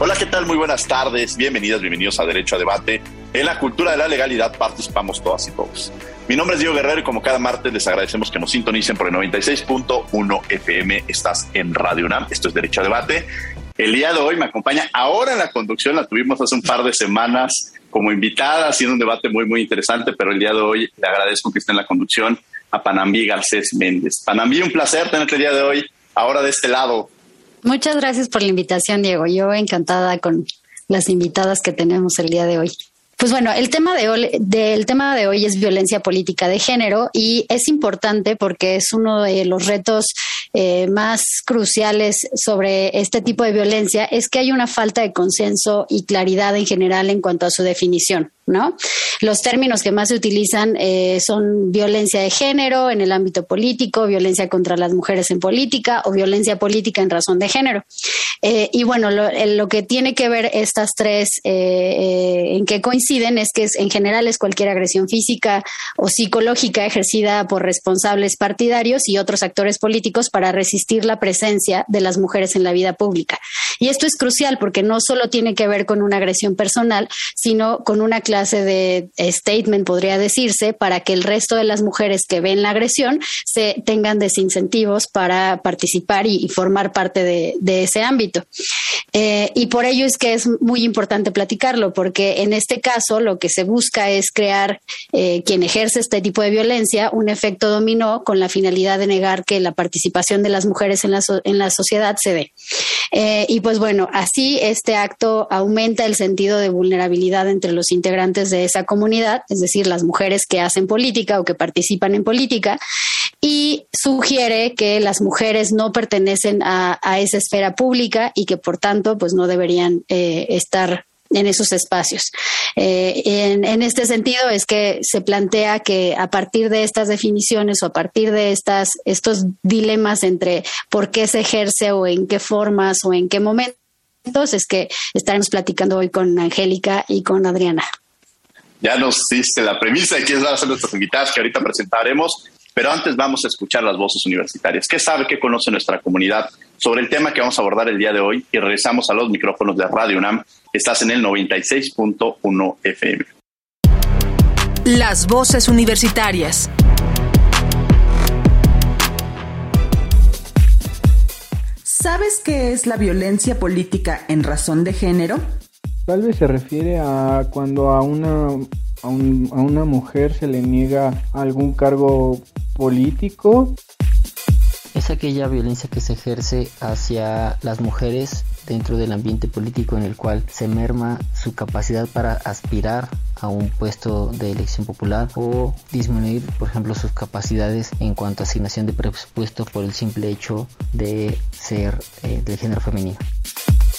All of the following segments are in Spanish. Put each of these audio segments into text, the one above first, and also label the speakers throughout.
Speaker 1: Hola, ¿qué tal? Muy buenas tardes. Bienvenidas, bienvenidos a Derecho a Debate. En la cultura de la legalidad participamos todas y todos. Mi nombre es Diego Guerrero y como cada martes les agradecemos que nos sintonicen por el 96.1 FM. Estás en Radio UNAM. Esto es Derecho a Debate. El día de hoy me acompaña ahora en la conducción, la tuvimos hace un par de semanas como invitada, haciendo un debate muy, muy interesante, pero el día de hoy le agradezco que esté en la conducción a Panambi Garcés Méndez. Panambi, un placer tenerte el día de hoy, ahora de este lado.
Speaker 2: Muchas gracias por la invitación, Diego. Yo encantada con las invitadas que tenemos el día de hoy. Pues bueno, el tema de hoy, del tema de hoy es violencia política de género y es importante porque es uno de los retos eh, más cruciales sobre este tipo de violencia es que hay una falta de consenso y claridad en general en cuanto a su definición. ¿No? Los términos que más se utilizan eh, son violencia de género en el ámbito político, violencia contra las mujeres en política o violencia política en razón de género. Eh, y bueno, lo, que tiene que ver estas tres eh, en que coinciden es que en general es cualquier agresión física o psicológica ejercida por responsables partidarios y otros actores políticos para resistir la presencia de las mujeres en la vida pública. Y esto es crucial porque no solo tiene que ver con una agresión personal, sino con una clase de statement, podría decirse, para que el resto de las mujeres que ven la agresión se tengan desincentivos para participar y, formar parte de, ese ámbito. Eh, y por ello es que es muy importante platicarlo, porque en este caso lo que se busca es crear eh, quien ejerce este tipo de violencia un efecto dominó con la finalidad de negar que la participación de las mujeres en la, en la sociedad se dé. Eh, y pues bueno, así este acto aumenta el sentido de vulnerabilidad entre los integrantes de esa comunidad, es decir, las mujeres que hacen política o que participan en política, y sugiere que las mujeres no pertenecen a, esa esfera pública y que por tanto pues no deberían eh, estar en esos espacios. Eh, en, este sentido es que se plantea que a partir de estas definiciones o a partir de estas, estos dilemas entre por qué se ejerce o en qué formas o en qué momentos, es que estaremos platicando hoy con Angélica y con Adriana
Speaker 1: ya nos diste la premisa de quiénes van a ser nuestras invitadas que ahorita presentaremos, pero antes vamos a escuchar las voces universitarias. ¿Qué sabe, qué conoce nuestra comunidad sobre el tema que vamos a abordar el día de hoy? Y regresamos a los micrófonos de Radio UNAM. Estás en el 96.1 FM.
Speaker 3: Las voces universitarias. ¿Sabes qué es la violencia política en razón de género?
Speaker 4: Tal vez se refiere a cuando a una, a, una mujer se le niega algún cargo político.
Speaker 5: Es aquella violencia que se ejerce hacia las mujeres dentro del ambiente político en el cual se merma su capacidad para aspirar a un puesto de elección popular o disminuir, por ejemplo, sus capacidades en cuanto a asignación de presupuesto por el simple hecho de ser eh, del género femenino.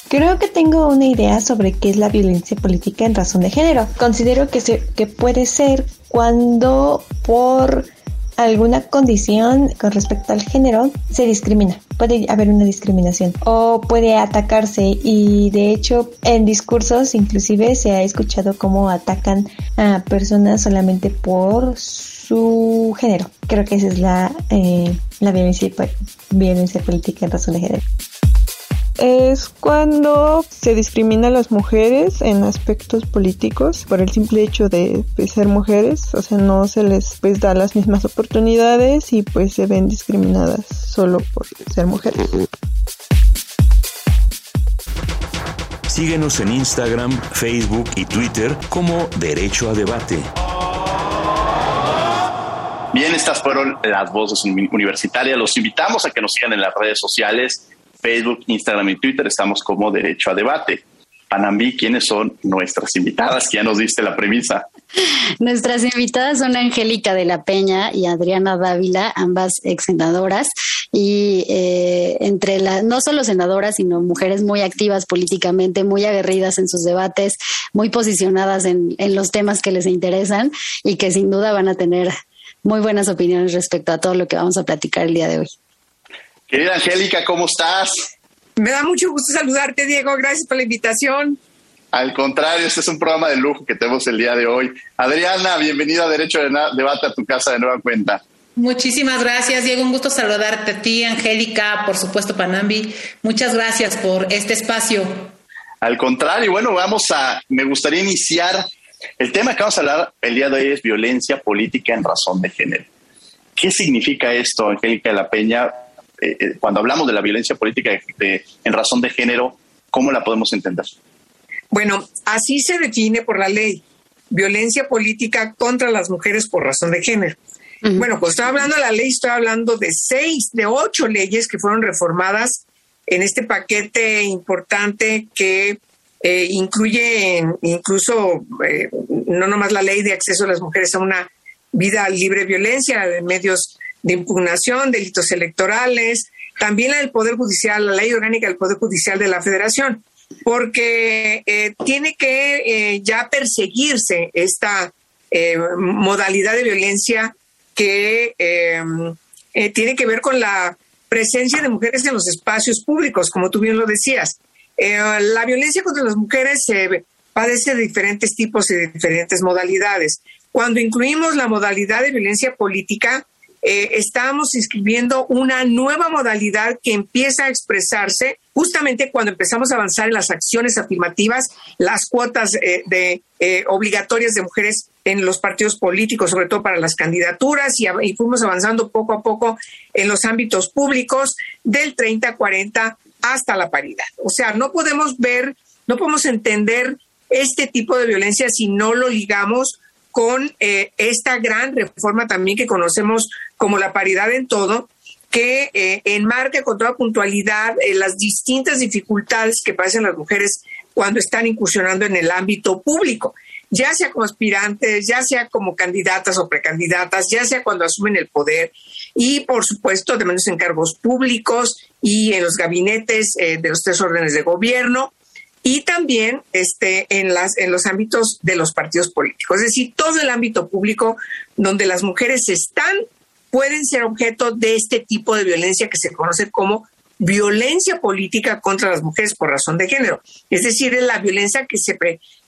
Speaker 6: Creo que tengo una idea sobre qué es la violencia política en razón de género. Considero que, se, que puede ser cuando por alguna condición con respecto al género se discrimina. Puede haber una discriminación o puede atacarse y de hecho en discursos inclusive se ha escuchado cómo atacan a personas solamente por su género. Creo que esa es la, eh, la violencia, violencia política en razón de género
Speaker 4: es cuando se discrimina a las mujeres en aspectos políticos por el simple hecho de pues, ser mujeres, o sea, no se les pues da las mismas oportunidades y pues se ven discriminadas solo por ser mujeres.
Speaker 7: Síguenos en Instagram, Facebook y Twitter como Derecho a Debate.
Speaker 1: Bien, estas fueron las voces universitarias. Los invitamos a que nos sigan en las redes sociales, Facebook, Instagram y Twitter. Estamos como Derecho a Debate. Panambi, ¿quiénes son nuestras invitadas? Que ya nos diste la premisa.
Speaker 2: Nuestras invitadas son Angélica de la Peña y Adriana Dávila, ambas ex senadoras y eh, entre las, no solo senadoras, sino mujeres muy activas políticamente, muy aguerridas en sus debates, muy posicionadas en, en los temas que les interesan y que sin duda van a tener muy buenas opiniones respecto a todo lo que vamos a platicar el día de hoy.
Speaker 1: Querida Angélica, ¿cómo estás?
Speaker 8: Me da mucho gusto saludarte, Diego. Gracias por la invitación.
Speaker 1: Al contrario, este es un programa de lujo que tenemos el día de hoy. Adriana, bienvenida a Derecho de Debate a tu casa de nueva cuenta.
Speaker 9: Muchísimas gracias, Diego. Un gusto saludarte a ti, Angélica, por supuesto, Panambi. Muchas gracias por este espacio.
Speaker 1: Al contrario, bueno, vamos a, me gustaría iniciar. El tema que vamos a hablar el día de hoy es violencia política en razón de género. ¿Qué significa esto, Angélica de la Peña? Eh, eh, cuando hablamos de la violencia política en razón de género, ¿cómo la podemos entender?
Speaker 8: Bueno, así se define por la ley, violencia política contra las mujeres por razón de género. Bueno, pues estoy hablando de la ley, estoy hablando de seis, de ocho leyes que fueron reformadas en este paquete importante que eh, incluye incluso eh, no nomás la ley de acceso a las mujeres a una vida libre de violencia, de medios de impugnación, delitos electorales, también la del Poder Judicial, la ley orgánica del Poder Judicial de la Federación porque eh, tiene que eh, ya perseguirse esta eh, modalidad de violencia que tiene que ver con la presencia de mujeres en los espacios públicos, como tú bien lo decías. la violencia contra las mujeres se padece de diferentes tipos y de diferentes modalidades. Cuando incluimos la modalidad de violencia política, eh, estamos inscribiendo una nueva modalidad que empieza a expresarse justamente cuando empezamos a avanzar en las acciones afirmativas, las cuotas eh, de eh, obligatorias de mujeres en los partidos políticos, sobre todo para las candidaturas, y, y, fuimos avanzando poco a poco en los ámbitos públicos del 30 40 hasta la paridad. O sea, no podemos ver, no podemos entender este tipo de violencia si no lo ligamos con eh, esta gran reforma también que conocemos como la paridad en todo, que eh, enmarca con toda puntualidad eh, las distintas dificultades que pasan las mujeres cuando están incursionando en el ámbito público, ya sea como aspirantes, ya sea como candidatas o precandidatas, ya sea cuando asumen el poder y, por supuesto, de menos en cargos públicos y en los gabinetes de los tres órdenes de gobierno y también este, en, las, en los ámbitos de los partidos políticos. Es decir, todo el ámbito público donde las mujeres están pueden ser objeto de este tipo de violencia que se conoce como violencia política contra las mujeres por razón de género. Es decir, es la violencia que se,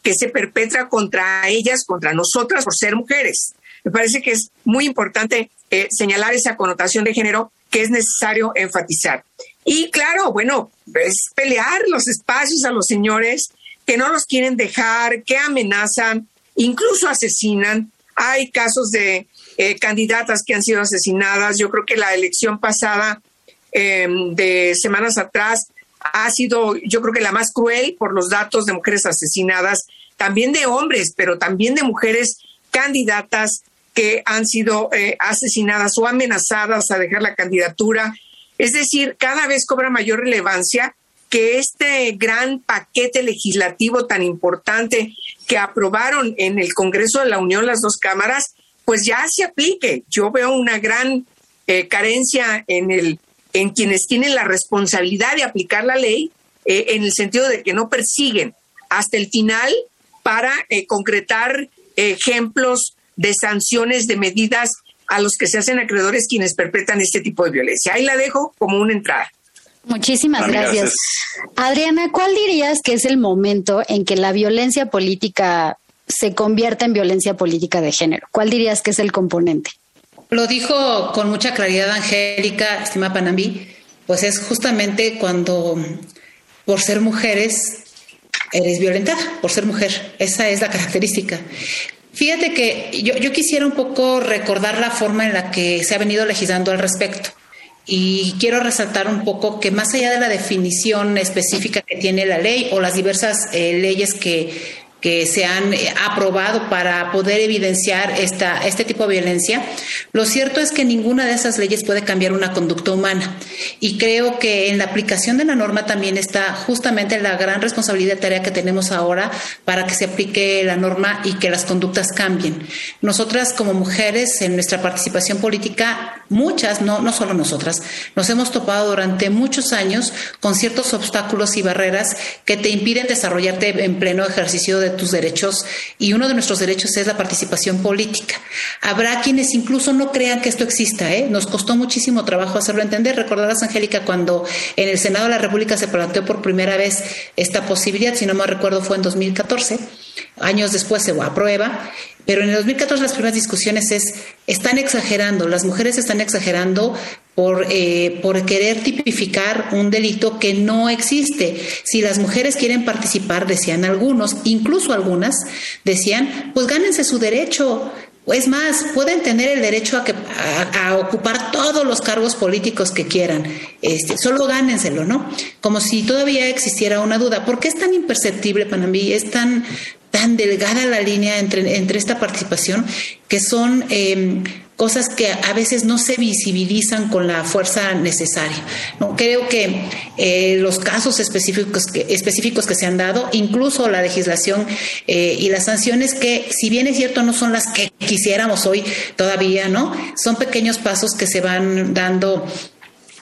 Speaker 8: que se perpetra contra ellas, contra nosotras por ser mujeres. Me parece que es muy importante eh, señalar esa connotación de género que es necesario enfatizar. Y claro, bueno, es pelear los espacios a los señores que no los quieren dejar, que amenazan, incluso asesinan. Hay casos de eh, candidatas que han sido asesinadas. Yo creo que la elección pasada em, de semanas atrás ha sido, yo creo que la más cruel por los datos de mujeres asesinadas, también de hombres, pero también de mujeres candidatas que han sido eh, asesinadas o amenazadas a dejar la candidatura es decir, cada vez cobra mayor relevancia que este gran paquete legislativo tan importante que aprobaron en el Congreso de la Unión las dos cámaras, pues ya se aplique. Yo veo una gran eh, carencia en, el, en quienes tienen la responsabilidad de aplicar la ley, eh, en el sentido de que no persiguen hasta el final para eh, concretar ejemplos de sanciones, de medidas a los que se hacen acreedores quienes perpetran este tipo de violencia. Ahí la dejo como una entrada.
Speaker 2: Muchísimas gracias. Adriana, ¿cuál dirías que es el momento en que la violencia política se convierta en violencia política de género? ¿Cuál dirías que es el componente?
Speaker 9: Lo dijo con mucha claridad Angélica, estima Panambi, pues es justamente cuando por ser mujeres eres violentada, por ser mujer. Esa es la característica. Fíjate que yo, yo quisiera un poco recordar la forma en la que se ha venido legislando al respecto. Y quiero resaltar un poco que más allá de la definición específica que tiene la ley o las diversas eh, leyes que que se han eh, aprobado para poder evidenciar esta, este tipo de violencia, lo cierto es que ninguna de esas leyes puede cambiar una conducta humana. Y creo que en la aplicación de la norma también está justamente la gran responsabilidad y tarea que tenemos ahora para que se aplique la norma y que las conductas cambien. Nosotras como mujeres en nuestra participación política, muchas, no, no solo nosotras, nos hemos topado durante muchos años con ciertos obstáculos y barreras que te impiden desarrollarte en pleno ejercicio de tus derechos y uno de nuestros derechos es la participación política. Habrá quienes incluso no crean que esto exista, ¿eh? nos costó muchísimo trabajo hacerlo entender. Recordarás, Angélica, cuando en el Senado de la República se planteó por primera vez esta posibilidad, si no me recuerdo fue en 2014, años después se aprueba, pero en el 2014 las primeras discusiones es, están exagerando, las mujeres están exagerando por, eh, por querer tipificar un delito que no existe. Si las mujeres quieren participar, decían algunos, incluso algunas, decían, pues gánense su derecho, es más, pueden tener el derecho a, a, ocupar todos los cargos políticos que quieran. Este, solo gánenselo, ¿no? Como si todavía existiera una duda. ¿Por qué es tan imperceptible, Panamí? Es tan, tan delgada la línea entre, entre esta participación que son em, cosas que a veces no se visibilizan con la fuerza necesaria. ¿no? Creo que eh, los casos específicos que, específicos que se han dado, incluso la legislación eh, y las sanciones que, si bien es cierto, no son las que quisiéramos hoy todavía, ¿no? Son pequeños pasos que se van dando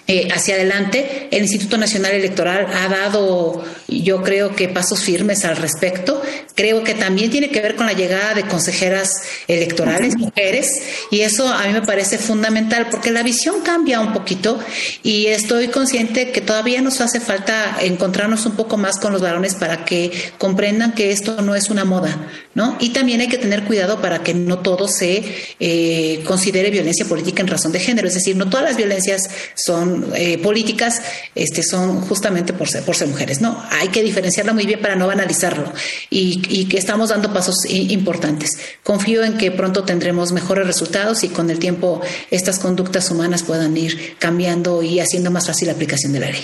Speaker 9: eh, hacia adelante. El Instituto Nacional Electoral ha dado, yo creo que pasos firmes al respecto. Creo que también tiene que ver con la llegada de consejeras electorales, mujeres, y eso a mí me parece fundamental porque la visión cambia un poquito y estoy consciente que todavía nos hace falta encontrarnos un poco más con los varones para que comprendan que esto no es una moda, ¿no? Y también hay que tener cuidado para que no todo se eh, considere violencia política en razón de género, es decir, no todas las violencias son eh, políticas este, son justamente por ser, por ser mujeres. No, hay que diferenciarla muy bien para no banalizarlo y, que estamos dando pasos importantes. Confío en que pronto tendremos mejores resultados y con el tiempo estas conductas humanas puedan ir cambiando y haciendo más fácil la aplicación de la ley.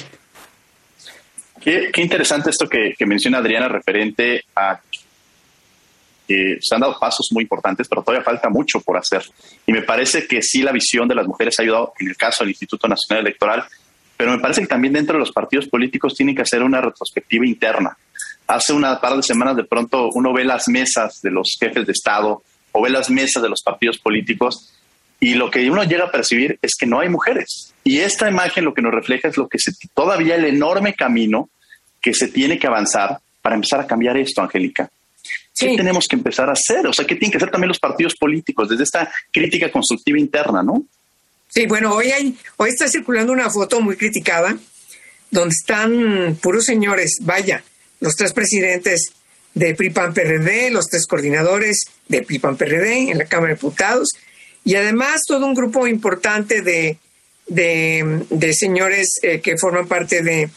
Speaker 1: Qué, interesante esto que, menciona Adriana referente a se han dado pasos muy importantes, pero todavía falta mucho por hacer. Y me parece que sí la visión de las mujeres ha ayudado en el caso del Instituto Nacional Electoral, pero me parece que también dentro de los partidos políticos tienen que hacer una retrospectiva interna. Hace una par de semanas de pronto uno ve las mesas de los jefes de Estado o ve las mesas de los partidos políticos y lo que uno llega a percibir es que no hay mujeres. Y esta imagen lo que nos refleja es lo que se, todavía el enorme camino que se tiene que avanzar para empezar a cambiar esto, Angélica. ¿Qué tenemos que empezar a hacer? O sea, ¿qué tienen que hacer también los partidos políticos desde esta crítica constructiva interna, no?
Speaker 8: Sí, bueno, hoy, hay, hoy está circulando una foto muy criticada donde están puros señores, vaya, los tres presidentes de PRI-PAN-PRD, los tres coordinadores de PRI-PAN-PRD en la Cámara de Diputados y además todo un grupo importante de, de, señores eh, que forman parte de,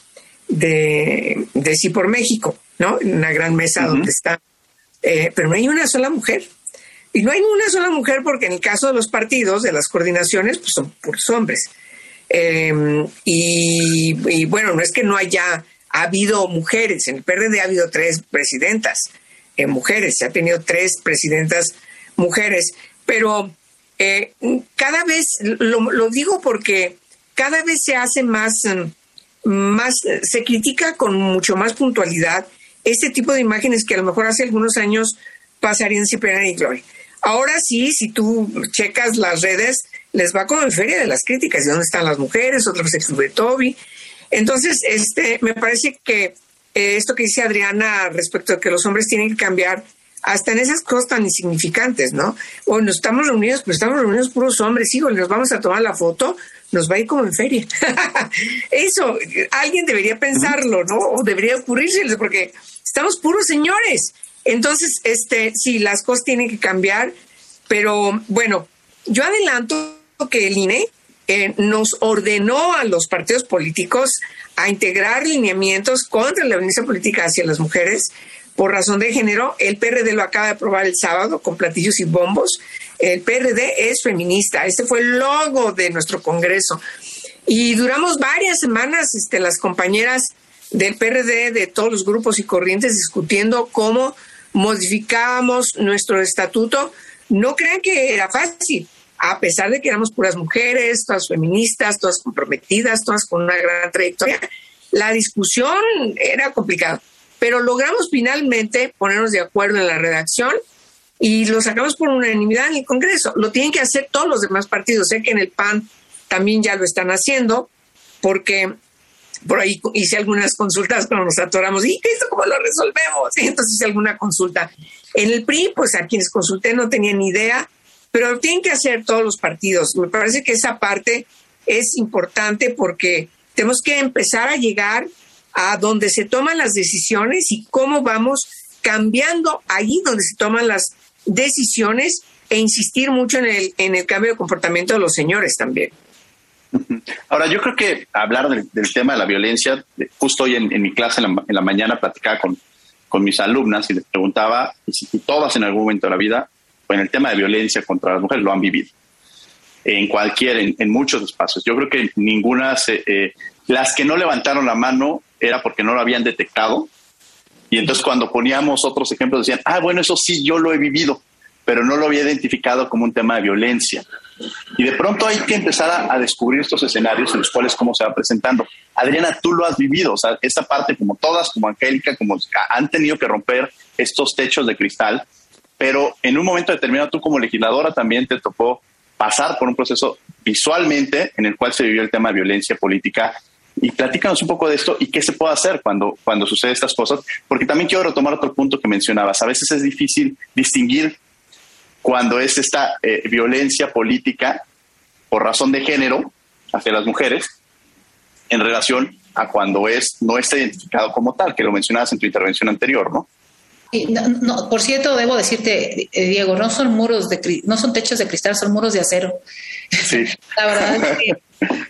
Speaker 8: de, de Sí por México, ¿no? En una gran mesa donde está eh, pero no hay una sola mujer. Y no hay una sola mujer porque en el caso de los partidos, de las coordinaciones, pues son puros hombres. Em, y, bueno, no es que no haya habido mujeres, en el PRD ha habido tres presidentas eh, mujeres, se ha tenido tres presidentas mujeres, pero eh, cada vez, lo, lo, digo porque cada vez se hace más, más, se critica con mucho más puntualidad este tipo de imágenes que a lo mejor hace algunos años pasarían sin pena ni gloria. Ahora sí, si tú checas las redes, les va como en feria de las críticas, de dónde están las mujeres, otra vez se sube Toby. Entonces, este, me parece que eh, esto que dice Adriana respecto a que los hombres tienen que cambiar, hasta en esas cosas tan insignificantes, ¿no? Bueno, estamos reunidos, pero estamos reunidos puros hombres, hijos, les vamos a tomar la foto, nos va a ir como en feria. Eso, alguien debería pensarlo, ¿no? O debería ocurrírseles, porque estamos puros señores. Entonces, este, sí, las cosas tienen que cambiar, pero bueno, yo adelanto que el INE eh, nos ordenó a los partidos políticos a integrar lineamientos contra la violencia política hacia las mujeres por razón de género. El PRD lo acaba de aprobar el sábado con platillos y bombos. El PRD es feminista. Este fue el logo de nuestro Congreso. Y duramos varias semanas, este, las compañeras del PRD, de todos los grupos y corrientes, discutiendo cómo modificábamos nuestro estatuto, no crean que era fácil, a pesar de que éramos puras mujeres, todas feministas, todas comprometidas, todas con una gran trayectoria, la discusión era complicada. Pero logramos finalmente ponernos de acuerdo en la redacción y lo sacamos por unanimidad en el Congreso. Lo tienen que hacer todos los demás partidos. Sé que en el PAN también ya lo están haciendo, porque por ahí hice algunas consultas cuando nos atoramos. ¿Y esto cómo lo resolvemos? Y entonces hice alguna consulta. En el PRI, pues a quienes consulté no tenían ni idea, pero lo tienen que hacer todos los partidos. Me parece que esa parte es importante porque tenemos que empezar a llegar a donde se toman las decisiones y cómo vamos cambiando ahí donde se toman las decisiones e insistir mucho en el, en el cambio de comportamiento de los señores también.
Speaker 1: Ahora, yo creo que hablar del, tema de la violencia, justo hoy en, mi clase en la, mañana platicaba con, con, mis alumnas y les preguntaba si todas en algún momento de la vida, en el tema de violencia contra las mujeres, lo han vivido. En cualquier, en, muchos espacios. Yo creo que ninguna, eh, las que no levantaron la mano era porque no lo habían detectado. Y entonces cuando poníamos otros ejemplos decían, ah, bueno, eso sí, yo lo he vivido, pero no lo había identificado como un tema de violencia. Y de pronto hay que empezar a, descubrir estos escenarios en los cuales cómo se va presentando. Adriana, tú lo has vivido, o sea, esta parte como todas, como Angélica, como han tenido que romper estos techos de cristal, pero en un momento determinado tú como legisladora también te tocó pasar por un proceso visualmente en el cual se vivió el tema de violencia política. Y platícanos un poco de esto y qué se puede hacer cuando, cuando sucede estas cosas, porque también quiero retomar otro punto que mencionabas. A veces es difícil distinguir cuando es esta eh, violencia política por razón de género hacia las mujeres en relación a cuando es no está identificado como tal, que lo mencionabas en tu intervención anterior, ¿no?
Speaker 9: no, por cierto, debo decirte, eh, Diego, no son muros de no son techos de cristal, son muros de acero.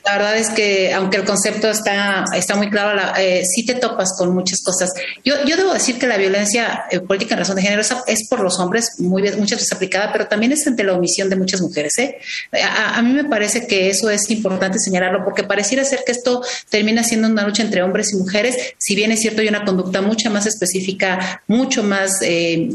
Speaker 9: La verdad es que aunque el concepto está, está muy claro, la, eh, sí te topas con muchas cosas. Yo, yo debo decir que la violencia eh, política en razón de género es, por los hombres, muy, muchas veces aplicada, pero también es ante la omisión de muchas mujeres. ¿eh? A, mí me parece que eso es importante señalarlo, porque pareciera ser que esto termina siendo una lucha entre hombres y mujeres, si bien es cierto, hay una conducta mucho más específica, mucho más eh,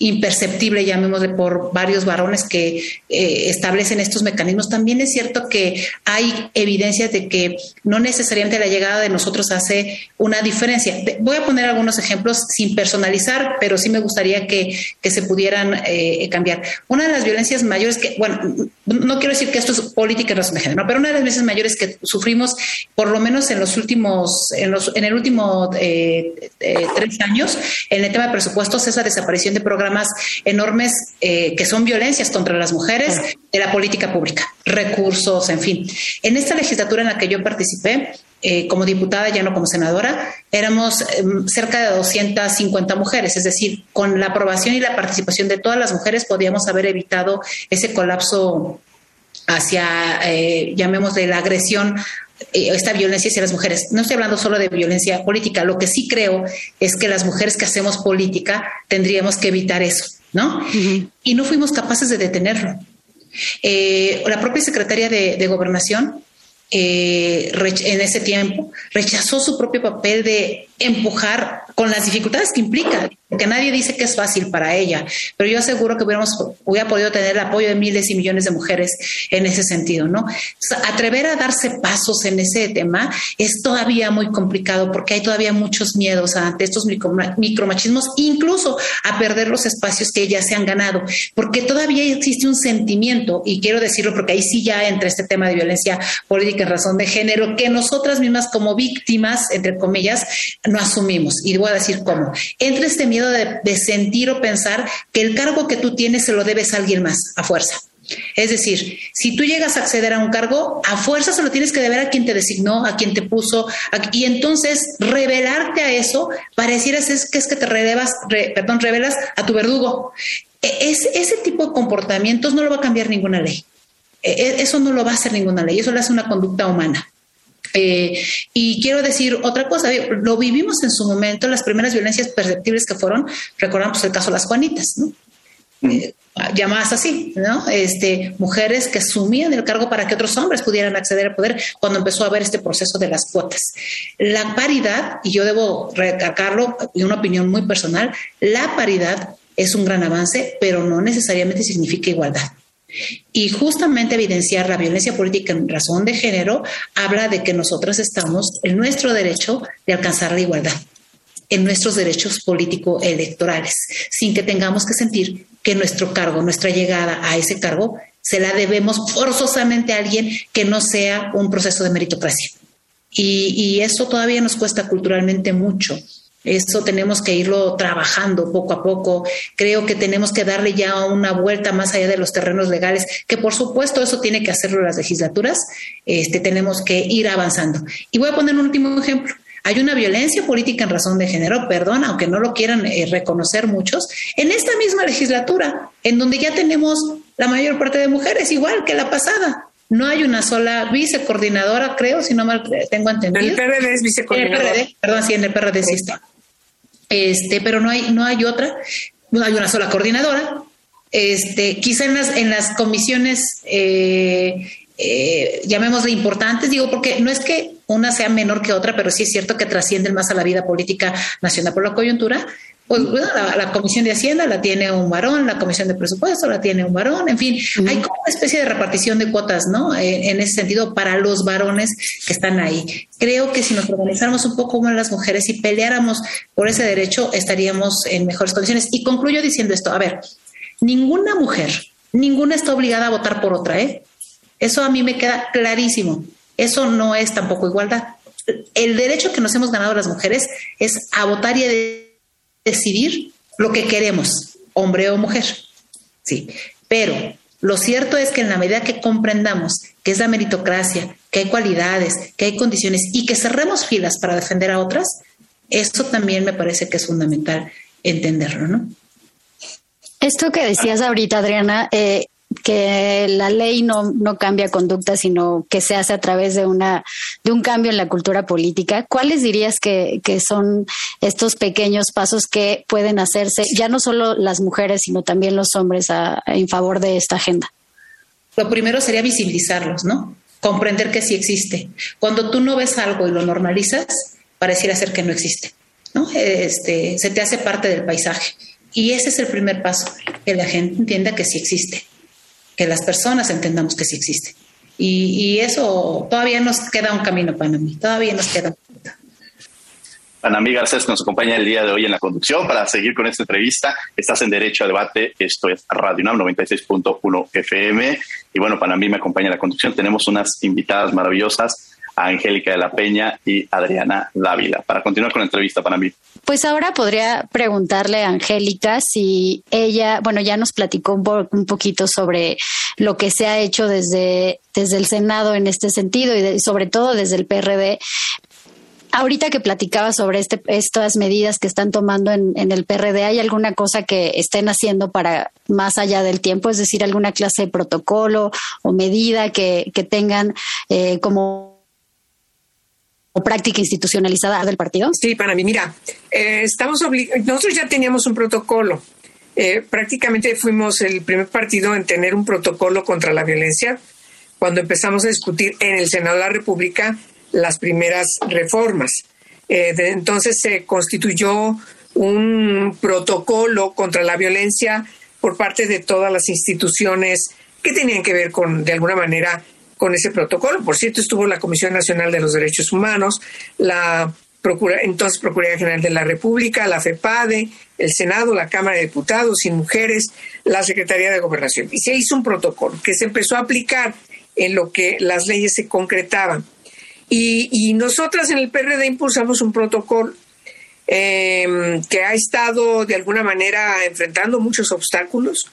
Speaker 9: imperceptible, llamémosle, por varios varones que eh, establecen estos mecanismos. También es cierto que hay evidencias de que no necesariamente la llegada de nosotros hace una diferencia. Voy a poner algunos ejemplos sin personalizar, pero sí me gustaría que, se pudieran eh, cambiar. Una de las violencias mayores que, bueno, no quiero decir que esto es política y razón de género, pero una de las violencias mayores que sufrimos, por lo menos en los últimos, en, los, en el último eh, tres años, en el tema de presupuestos, es la desaparición de programas más enormes eh, que son violencias contra las mujeres de la política pública, recursos, en fin. En esta legislatura en la que yo participé, eh, como diputada, ya no como senadora, éramos em, cerca de 250 mujeres, es decir, con la aprobación y la participación de todas las mujeres podíamos haber evitado ese colapso hacia, eh, llamémosle, la agresión esta violencia hacia las mujeres. No estoy hablando solo de violencia política, lo que sí creo es que las mujeres que hacemos política tendríamos que evitar eso, ¿no? Y no fuimos capaces de detenerlo. Eh, la propia secretaria de, Gobernación eh, en ese tiempo rechazó su propio papel de empujar con las dificultades que implica, que nadie dice que es fácil para ella, pero yo aseguro que hubiéramos, hubiera podido tener el apoyo de miles y millones de mujeres en ese sentido, ¿no? atrever a darse pasos en ese tema es todavía muy complicado porque hay todavía muchos miedos ante estos micromachismos, incluso a perder los espacios que ya se han ganado, porque todavía existe un sentimiento, y quiero decirlo porque ahí sí ya entra este tema de violencia política en razón de género, que nosotras mismas como víctimas, entre comillas, no asumimos. Y voy a decir cómo. Entra este miedo de, sentir o pensar que el cargo que tú tienes se lo debes a alguien más, a fuerza. Es decir, si tú llegas a acceder a un cargo, a fuerza se lo tienes que deber a quien te designó, a quien te puso, y entonces revelarte a eso pareciera es que es que te relevas, perdón, revelas a tu verdugo. E, es, ese tipo de comportamientos no lo va a cambiar ninguna ley. E, e, eso no lo va a hacer ninguna ley, eso lo hace una conducta humana. Eh, y quiero decir otra cosa, lo vivimos en su momento, las primeras violencias perceptibles que fueron, recordamos el caso de las Juanitas, ¿no? eh, llamadas así, ¿no? Este, mujeres que asumían el cargo para que otros hombres pudieran acceder al poder cuando empezó a haber este proceso de las cuotas. La paridad, y yo debo recalcarlo, y una opinión muy personal, la paridad es un gran avance, pero no necesariamente significa igualdad. Y justamente evidenciar la violencia política en razón de género habla de que nosotros estamos en nuestro derecho de alcanzar la igualdad en nuestros derechos político-electorales, sin que tengamos que sentir que nuestro cargo, nuestra llegada a ese cargo, se la debemos forzosamente a alguien que no sea un proceso de meritocracia. Y, y eso todavía nos cuesta culturalmente mucho. Eso tenemos que irlo trabajando poco a poco. Creo que tenemos que darle ya una vuelta más allá de los terrenos legales, que por supuesto eso tiene que hacerlo las legislaturas. Este, tenemos que ir avanzando. Y voy a poner un último ejemplo. Hay una violencia política en razón de género, perdón, aunque no lo quieran eh, reconocer muchos, en esta misma legislatura, en donde ya tenemos la mayor parte de mujeres, igual que la pasada. No hay una sola vicecoordinadora, creo, si no mal tengo entendido.
Speaker 8: El PRD es vicecoordinadora.
Speaker 9: En el PRD, perdón, sí, en el PRD sí está. Este, pero no hay, no hay otra, no hay una sola coordinadora. Este, quizá en las, en las comisiones eh, eh, llamémosle importantes, digo, porque no es que una sea menor que otra, pero sí es cierto que trascienden más a la vida política nacional por la coyuntura. Pues la, Comisión de Hacienda la tiene un varón, la Comisión de Presupuesto la tiene un varón, en fin, hay como una especie de repartición de cuotas, ¿no? Eh, en ese sentido, para los varones que están ahí. Creo que si nos organizáramos un poco como las mujeres y peleáramos por ese derecho, estaríamos en mejores condiciones. Y concluyo diciendo esto, a ver, ninguna mujer, ninguna está obligada a votar por otra, ¿eh? Eso a mí me queda clarísimo. Eso no es tampoco igualdad. El derecho que nos hemos ganado las mujeres es a votar y a decidir lo que queremos, hombre o mujer. Sí, pero lo cierto es que en la medida que comprendamos que es la meritocracia, que hay cualidades, que hay condiciones y que cerremos filas para defender a otras, eso también me parece que es fundamental entenderlo, ¿no?
Speaker 2: Esto que decías ahorita, Adriana, eh, que la ley no, no cambia conducta, sino que se hace a través de una de un cambio en la cultura política. ¿Cuáles dirías que, que son estos pequeños pasos que pueden hacerse, ya no solo las mujeres, sino también los hombres en favor de esta agenda?
Speaker 9: Lo primero sería visibilizarlos, ¿no? Comprender que sí existe. Cuando tú no ves algo y lo normalizas, pareciera ser que no existe, ¿no? Este, se te hace parte del paisaje. Y ese es el primer paso, que la gente entienda que sí existe que las personas entendamos que sí existe. Y, eso todavía nos queda un camino, para mí, todavía nos queda un
Speaker 1: Panamí Garcés nos acompaña el día de hoy en la conducción para seguir con esta entrevista. Estás en Derecho a Debate, esto es Radio UNAM 96.1 FM. Y bueno, Panamí me acompaña en la conducción. Tenemos unas invitadas maravillosas, a Angélica de la Peña y Adriana Dávila. Para continuar con la entrevista, Panamí.
Speaker 2: Pues ahora podría preguntarle a Angélica si ella, bueno, ya nos platicó un, poquito sobre lo que se ha hecho desde, desde el Senado en este sentido y sobre todo desde el PRD. Ahorita que platicaba sobre este, estas medidas que están tomando en, el PRD, ¿hay alguna cosa que estén haciendo para más allá del tiempo? Es decir, alguna clase de protocolo o medida que, que tengan eh, como o práctica institucionalizada del partido?
Speaker 8: Sí, para mí, mira, eh, estamos nosotros ya teníamos un protocolo. Eh, prácticamente fuimos el primer partido en tener un protocolo contra la violencia cuando empezamos a discutir en el Senado de la República las primeras reformas. Eh, entonces se constituyó un protocolo contra la violencia por parte de todas las instituciones que tenían que ver con, de alguna manera, con ese protocolo. Por cierto, estuvo la Comisión Nacional de los Derechos Humanos, la Procura, entonces Procuraduría General de la República, la FEPADE, el Senado, la Cámara de Diputados, sin mujeres, la Secretaría de Gobernación. Y se hizo un protocolo que se empezó a aplicar en lo que las leyes se concretaban. Y, nosotras en el PRD impulsamos un protocolo em, que ha estado de alguna manera enfrentando muchos obstáculos.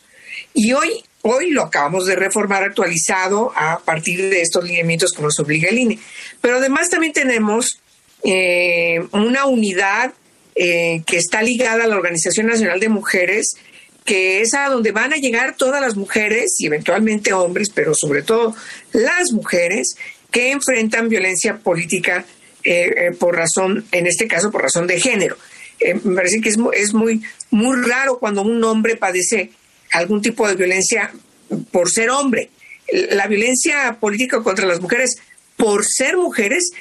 Speaker 8: Y hoy Hoy lo acabamos de reformar actualizado a partir de estos lineamientos que nos obliga el INE. Pero además también tenemos eh, una unidad eh, que está ligada a la Organización Nacional de Mujeres, que es a donde van a llegar todas las mujeres y eventualmente hombres, pero sobre todo las mujeres que enfrentan violencia política eh, por razón, en este caso por razón de género. me parece que es, es muy, muy raro cuando un hombre padece algún tipo de violencia por ser hombre. La violencia política contra las mujeres por ser mujeres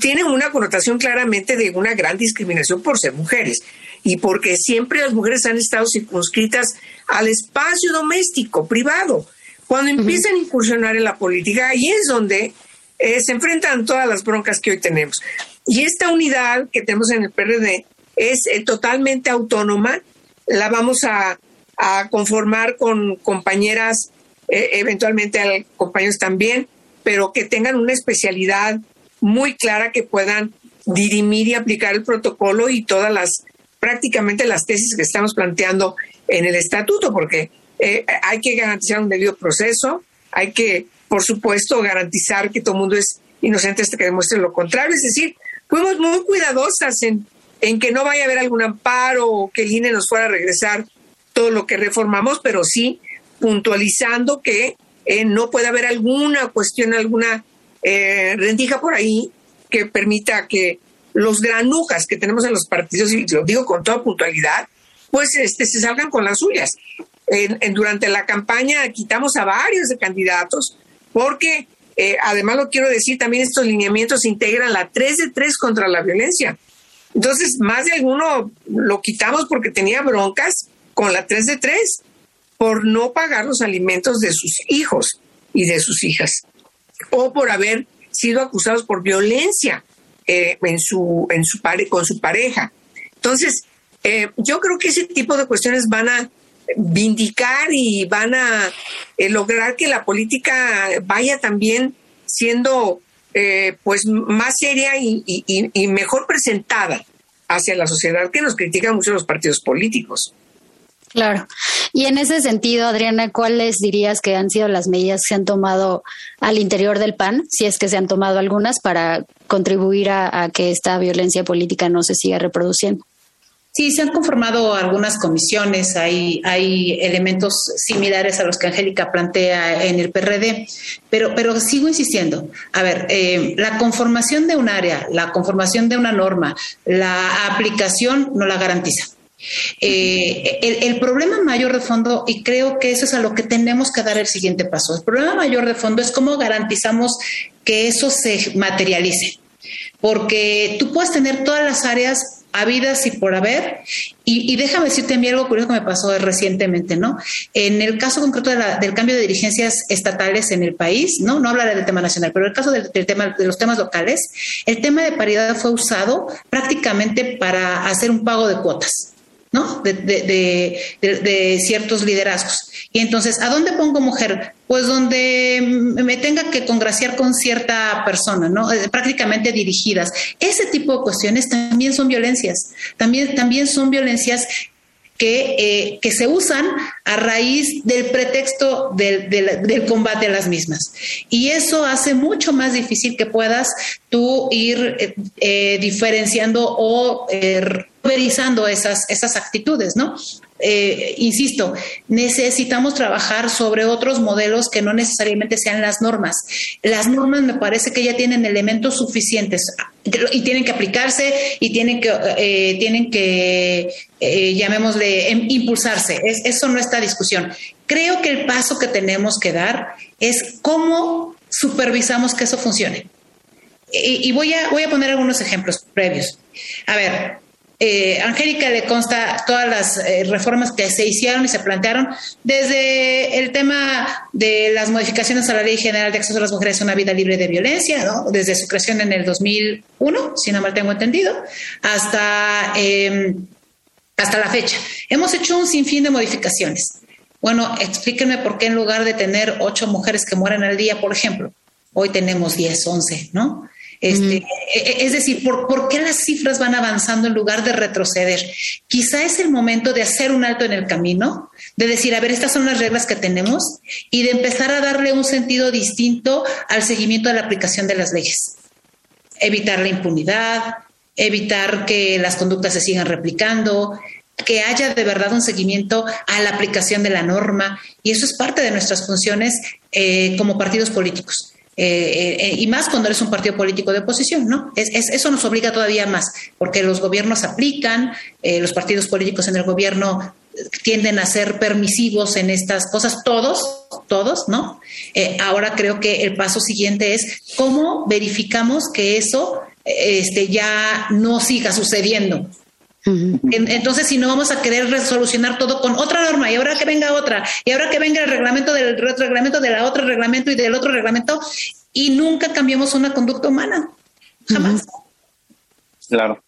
Speaker 8: tiene una connotación claramente de una gran discriminación por ser mujeres y porque siempre las mujeres han estado circunscritas al espacio doméstico, privado. Cuando empiezan a incursionar en la política, ahí es donde eh, se enfrentan todas las broncas que hoy tenemos. Y esta unidad que tenemos en el PRD es eh, totalmente autónoma, la vamos a, conformar con compañeras, eh, eventualmente compañeros también, pero que tengan una especialidad muy clara que puedan dirimir y aplicar el protocolo y todas las, prácticamente las tesis que estamos planteando en el estatuto, porque eh, hay que garantizar un debido proceso, hay que, por supuesto, garantizar que todo el mundo es inocente hasta que demuestre lo contrario. Es decir, fuimos muy cuidadosas en, en que no vaya a haber algún amparo o que el INE nos fuera a regresar todo lo que reformamos, pero sí puntualizando que eh, no puede haber alguna cuestión, alguna eh, rendija por ahí que permita que los granujas que tenemos en los partidos, y lo digo con toda puntualidad, pues este, se salgan con las suyas. Durante la campaña quitamos a varios de candidatos porque eh, además lo quiero decir, también estos lineamientos integran la 3 de 3 contra la violencia. Entonces, más de alguno lo quitamos porque tenía broncas con la 3 de 3 por no pagar los alimentos de sus hijos y de sus hijas o por haber sido acusados por violencia eh, en su, en su con su pareja. Entonces, eh, yo creo que ese tipo de cuestiones van a vindicar y van a eh, lograr que la política vaya también siendo pues más seria y, y, mejor presentada hacia la sociedad que nos critican mucho los partidos políticos.
Speaker 2: Claro. Y en ese sentido, Adriana, ¿cuáles dirías que han sido las medidas que se han tomado al interior del PAN, si es que se han tomado algunas, para contribuir a, que esta violencia política no se siga reproduciendo?
Speaker 9: Sí, se han conformado algunas comisiones, hay, hay elementos similares a los que Angélica plantea en el PRD, pero, pero sigo insistiendo. A ver, eh, la conformación de un área, la conformación de una norma, la aplicación no la garantiza. Eh, el, problema mayor de fondo, y creo que eso es a lo que tenemos que dar el siguiente paso, el problema mayor de fondo es cómo garantizamos que eso se materialice. Porque tú puedes tener todas las áreas habidas y por haber. Y, déjame decirte a mí algo curioso que me pasó recientemente, ¿no? En el caso concreto del cambio de dirigencias estatales en el país, ¿no? No hablaré del tema nacional, pero en el caso del, tema, de los temas locales, el tema de paridad fue usado prácticamente para hacer un pago de cuotas. ¿No? De, de, ciertos liderazgos. Y entonces, ¿a dónde pongo mujer? Pues donde me tenga que congraciar con cierta persona, ¿no? Eh, prácticamente dirigidas. Ese tipo de cuestiones también son violencias. También, también son violencias que, eh, que, se usan a raíz del pretexto del, del, combate a las mismas. Y eso hace mucho más difícil que puedas tú ir eh, diferenciando o esas, esas actitudes, ¿no? Eh, insisto, necesitamos trabajar sobre otros modelos que no necesariamente sean las normas. Las normas me parece que ya tienen elementos suficientes y tienen que aplicarse y tienen que, eh, tienen que eh, llamémosle, em, impulsarse. Es, eso no está discusión. Creo que el paso que tenemos que dar es cómo supervisamos que eso funcione. Y, y voy, a, voy a poner algunos ejemplos previos. A ver, eh, Angélica le consta todas las eh, reformas que se hicieron y se plantearon, desde el tema de las modificaciones a la Ley General de Acceso a las Mujeres a una Vida Libre de Violencia, desde su creación en el 2001, si no mal tengo entendido, hasta, em, hasta la fecha. Hemos hecho un sinfín de modificaciones. Bueno, explíquenme por qué en lugar de tener ocho mujeres que mueren al día, por ejemplo, hoy tenemos diez, once, ¿no? Este, e, e, Es decir, ¿por, qué las cifras van avanzando en lugar de retroceder? Quizá es el momento de hacer un alto en el camino, de decir, a ver, estas son las reglas que tenemos y de empezar a darle un sentido distinto al seguimiento de la aplicación de las leyes. Evitar la impunidad, evitar que las conductas se sigan replicando, que haya de verdad un seguimiento a la aplicación de la norma y eso es parte de nuestras funciones eh, como partidos políticos. Eh, eh, y más cuando eres un partido político de oposición, ¿no? Es, eso nos obliga todavía más, porque los gobiernos aplican, eh, los partidos políticos en el gobierno tienden a ser permisivos en estas cosas, todos, todos, ¿no? Eh, ahora creo que el paso siguiente es cómo verificamos que eso este, ya no siga sucediendo. Entonces, si no vamos a querer resolucionar todo con otra norma y ahora que venga otra y ahora que venga el reglamento del otro reglamento de la otro reglamento y del otro reglamento y nunca cambiamos una conducta humana. Jamás.
Speaker 1: Claro.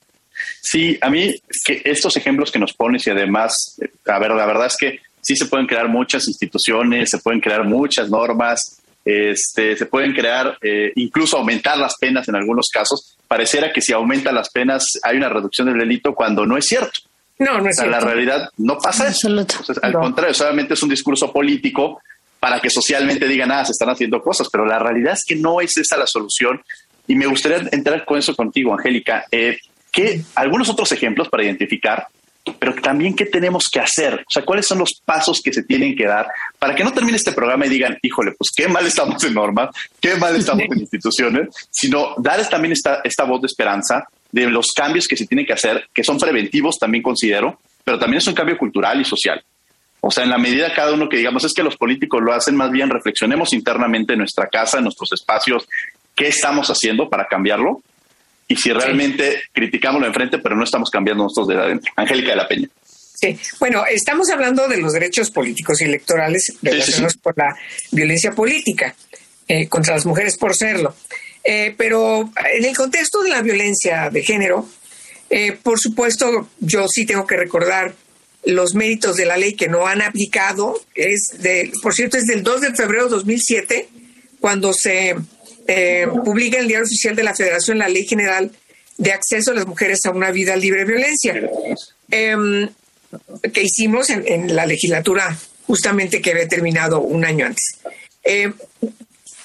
Speaker 1: Sí, a mí que estos ejemplos que nos pones y además, a ver, la verdad es que sí se pueden crear muchas instituciones, se pueden crear muchas normas, este, se pueden crear, eh, incluso aumentar las penas en algunos casos. Pareciera que si aumentan las penas hay una reducción del delito cuando no es cierto.
Speaker 8: No, no es cierto.
Speaker 1: La realidad no pasa eso. al contrario, solamente es un discurso político para que socialmente digan, ah, se están haciendo cosas, pero la realidad es que no es esa la solución. Y me gustaría entrar con eso contigo, Angélica. Eh, ¿qué, algunos otros ejemplos para identificar pero también qué tenemos que hacer, o sea, cuáles son los pasos que se tienen que dar para que no termine este programa y digan, híjole, pues qué mal estamos en normas, qué mal estamos en instituciones, sino darles también esta, esta voz de esperanza de los cambios que se tienen que hacer, que son preventivos también considero, pero también es un cambio cultural y social. O sea, en la medida cada uno que digamos es que los políticos lo hacen, más bien reflexionemos internamente en nuestra casa, en nuestros espacios, qué estamos haciendo para cambiarlo y si realmente criticamos lo enfrente, pero no estamos cambiando nosotros de adentro. Angélica de la Peña.
Speaker 8: Sí, bueno, estamos hablando de los derechos políticos y electorales relacionados por la violencia política eh, contra las mujeres por serlo. Eh, pero en el contexto de la violencia de género, eh, por supuesto, yo sí tengo que recordar los méritos de la ley que no han aplicado. Es de, por cierto, es del 2 de febrero de 2007, cuando se eh, publica en el Diario Oficial de la Federación la Ley General de Acceso a las Mujeres a una Vida Libre de Violencia, em, que hicimos en, la legislatura justamente que había terminado un año antes. Em,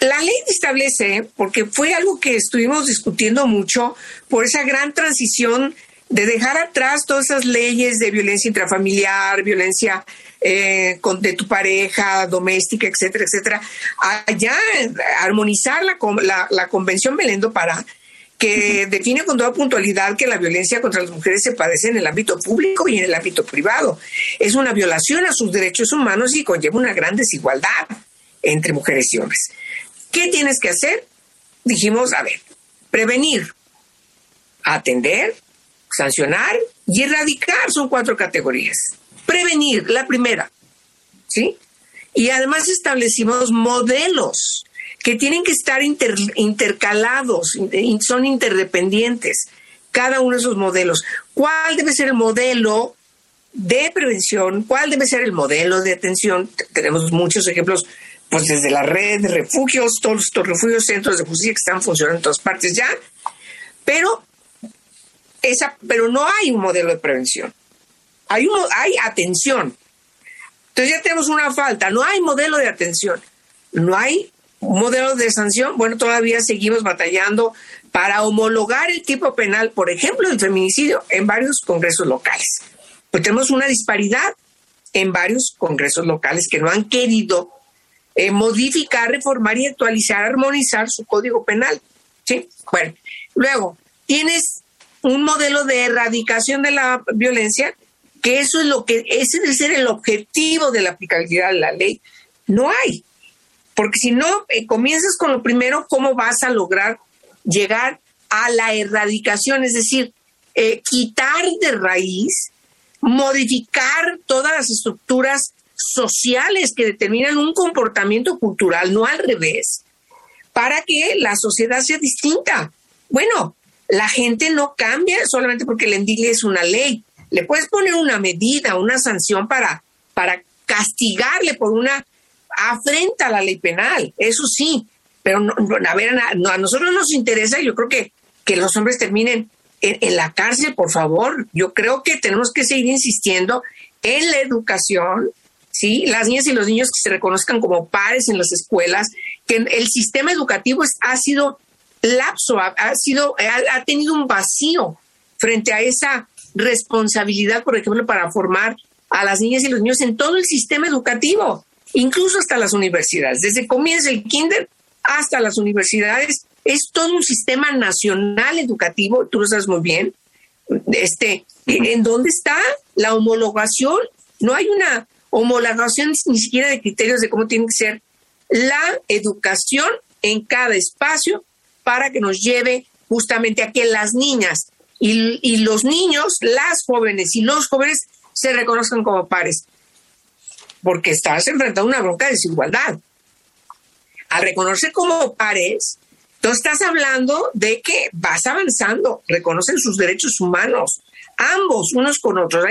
Speaker 8: la ley establece, porque fue algo que estuvimos discutiendo mucho, por esa gran transición de dejar atrás todas esas leyes de violencia intrafamiliar, violencia eh, con, de tu pareja, doméstica, etcétera, etcétera, allá armonizar la, la, la Convención Belendo para que define con toda puntualidad que la violencia contra las mujeres se padece en el ámbito público y en el ámbito privado. Es una violación a sus derechos humanos y conlleva una gran desigualdad entre mujeres y hombres. ¿Qué tienes que hacer? Dijimos, a ver, prevenir, atender, sancionar y erradicar son cuatro categorías. Prevenir, la primera, ¿sí? Y además establecimos modelos que tienen que estar intercalados, son interdependientes, cada uno de esos modelos. ¿Cuál debe ser el modelo de prevención? ¿Cuál debe ser el modelo de atención? Tenemos muchos ejemplos, pues desde la red refugios, todos estos refugios, centros de justicia que están funcionando en todas partes ya, pero esa, pero no hay un modelo de prevención. Hay, uno, hay atención. Entonces ya tenemos una falta. No hay modelo de atención. No hay modelo de sanción. Bueno, todavía seguimos batallando para homologar el tipo penal, por ejemplo, el feminicidio en varios congresos locales. Pues tenemos una disparidad en varios congresos locales que no han querido eh, modificar, reformar y actualizar, armonizar su código penal. ¿sí? Bueno, luego tienes un modelo de erradicación de la violencia, que eso es lo que, ese debe ser el objetivo de la aplicabilidad de la ley. No hay. Porque si no eh, comienzas con lo primero, ¿cómo vas a lograr llegar a la erradicación? Es decir, eh, quitar de raíz, modificar todas las estructuras sociales que determinan un comportamiento cultural, no al revés, para que la sociedad sea distinta. Bueno, la gente no cambia solamente porque el endile es una ley. Le puedes poner una medida, una sanción para, para castigarle por una afrenta a la ley penal, eso sí, pero no, a ver, a, nosotros nos interesa, yo creo que, que los hombres terminen en, la cárcel, por favor. Yo creo que tenemos que seguir insistiendo en la educación, ¿sí? Las niñas y los niños que se reconozcan como pares en las escuelas, que el sistema educativo ha sido lapso, ha, sido, ha, tenido un vacío frente a esa responsabilidad, por ejemplo, para formar a las niñas y los niños en todo el sistema educativo, incluso hasta las universidades. Desde comienza el kinder hasta las universidades, es todo un sistema nacional educativo, tú lo sabes muy bien, este, en dónde está la homologación no hay una homologación ni siquiera de criterios de cómo tiene que ser la educación en cada espacio para que nos lleve justamente a que las niñas y, y los niños, las jóvenes y los jóvenes se reconozcan como pares. Porque estás enfrentando una bronca de desigualdad. Al reconocer como pares, tú estás hablando de que vas avanzando, reconocen sus derechos humanos, ambos, unos con otros.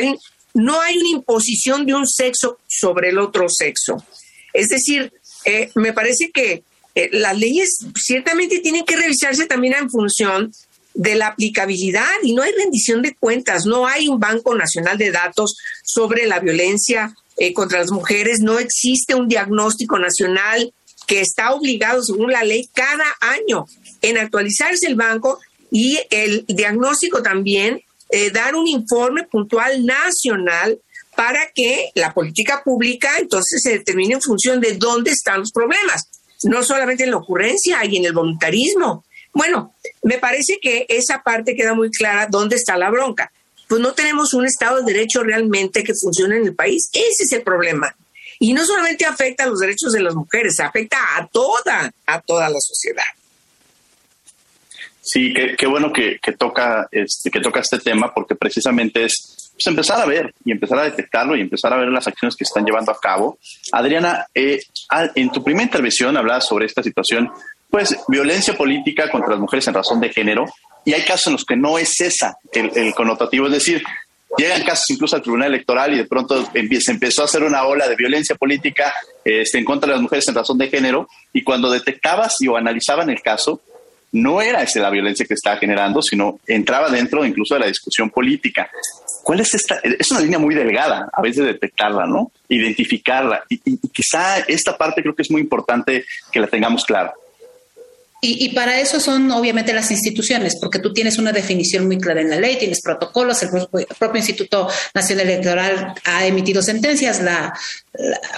Speaker 8: no hay una imposición de un sexo sobre el otro sexo. Es decir, eh, me parece que eh, las leyes ciertamente tienen que revisarse también en función de la aplicabilidad y no hay rendición de cuentas, no hay un Banco Nacional de Datos sobre la violencia eh, contra las mujeres, no existe un diagnóstico nacional que está obligado, según la ley, cada año en actualizarse el banco y el diagnóstico también, eh, dar un informe puntual nacional para que la política pública entonces se determine en función de dónde están los problemas, no solamente en la ocurrencia y en el voluntarismo, bueno, me parece que esa parte queda muy clara dónde está la bronca. Pues no tenemos un Estado de Derecho realmente que funcione en el país. Ese es el problema. Y no solamente afecta a los derechos de las mujeres, afecta a toda, a toda la sociedad.
Speaker 1: Sí, qué, bueno que, toca este, que toca este tema, porque precisamente es pues, empezar a ver y empezar a detectarlo y empezar a ver las acciones que están llevando a cabo. Adriana, eh, en tu primera intervención hablabas sobre esta situación pues violencia política contra las mujeres en razón de género, y hay casos en los que no es esa el, connotativo, es decir, llegan casos incluso al Tribunal Electoral y de pronto se empezó a hacer una ola de violencia política este, en contra de las mujeres en razón de género, y cuando detectabas y o analizaban el caso, no era esa la violencia que estaba generando, sino entraba dentro incluso de la discusión política. ¿Cuál es esta? Es una línea muy delgada, a veces detectarla, ¿no? Identificarla. y quizá esta parte creo que es muy importante que la tengamos clara.
Speaker 9: Y, para eso son obviamente las instituciones, porque tú tienes una definición muy clara en la ley, tienes protocolos, el propio, Instituto Nacional Electoral ha emitido sentencias, la,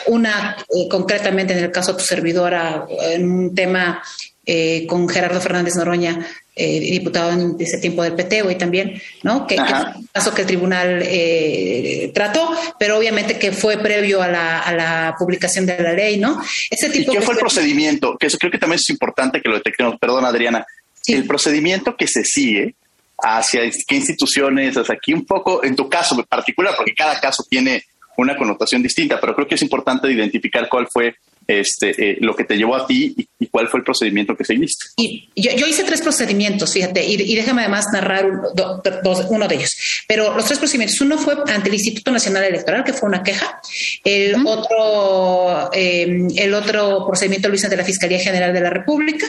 Speaker 9: una eh, concretamente en el caso de tu servidora, en un tema eh, con Gerardo Fernández Noroña, eh, diputado en ese tiempo del PT hoy también, ¿no? Que, es un caso que el tribunal eh, trató, pero obviamente que fue previo a la, publicación de la ley, ¿no?
Speaker 1: Ese tipo ¿Y qué fue el procedimiento? Que eso creo que también es importante que lo detectemos. Perdón, Adriana. El procedimiento que se sigue hacia qué instituciones, hasta aquí un poco, en tu caso en particular, porque cada caso tiene una connotación distinta, pero creo que es importante identificar cuál fue este, eh, lo que te llevó a ti y, cuál fue el procedimiento que seguiste.
Speaker 9: Y yo, hice tres procedimientos, fíjate, y, déjame además narrar uno de ellos. Pero los tres procedimientos, uno fue ante el Instituto Nacional Electoral, que fue una queja. El, otro, em, el otro procedimiento lo hice ante la Fiscalía General de la República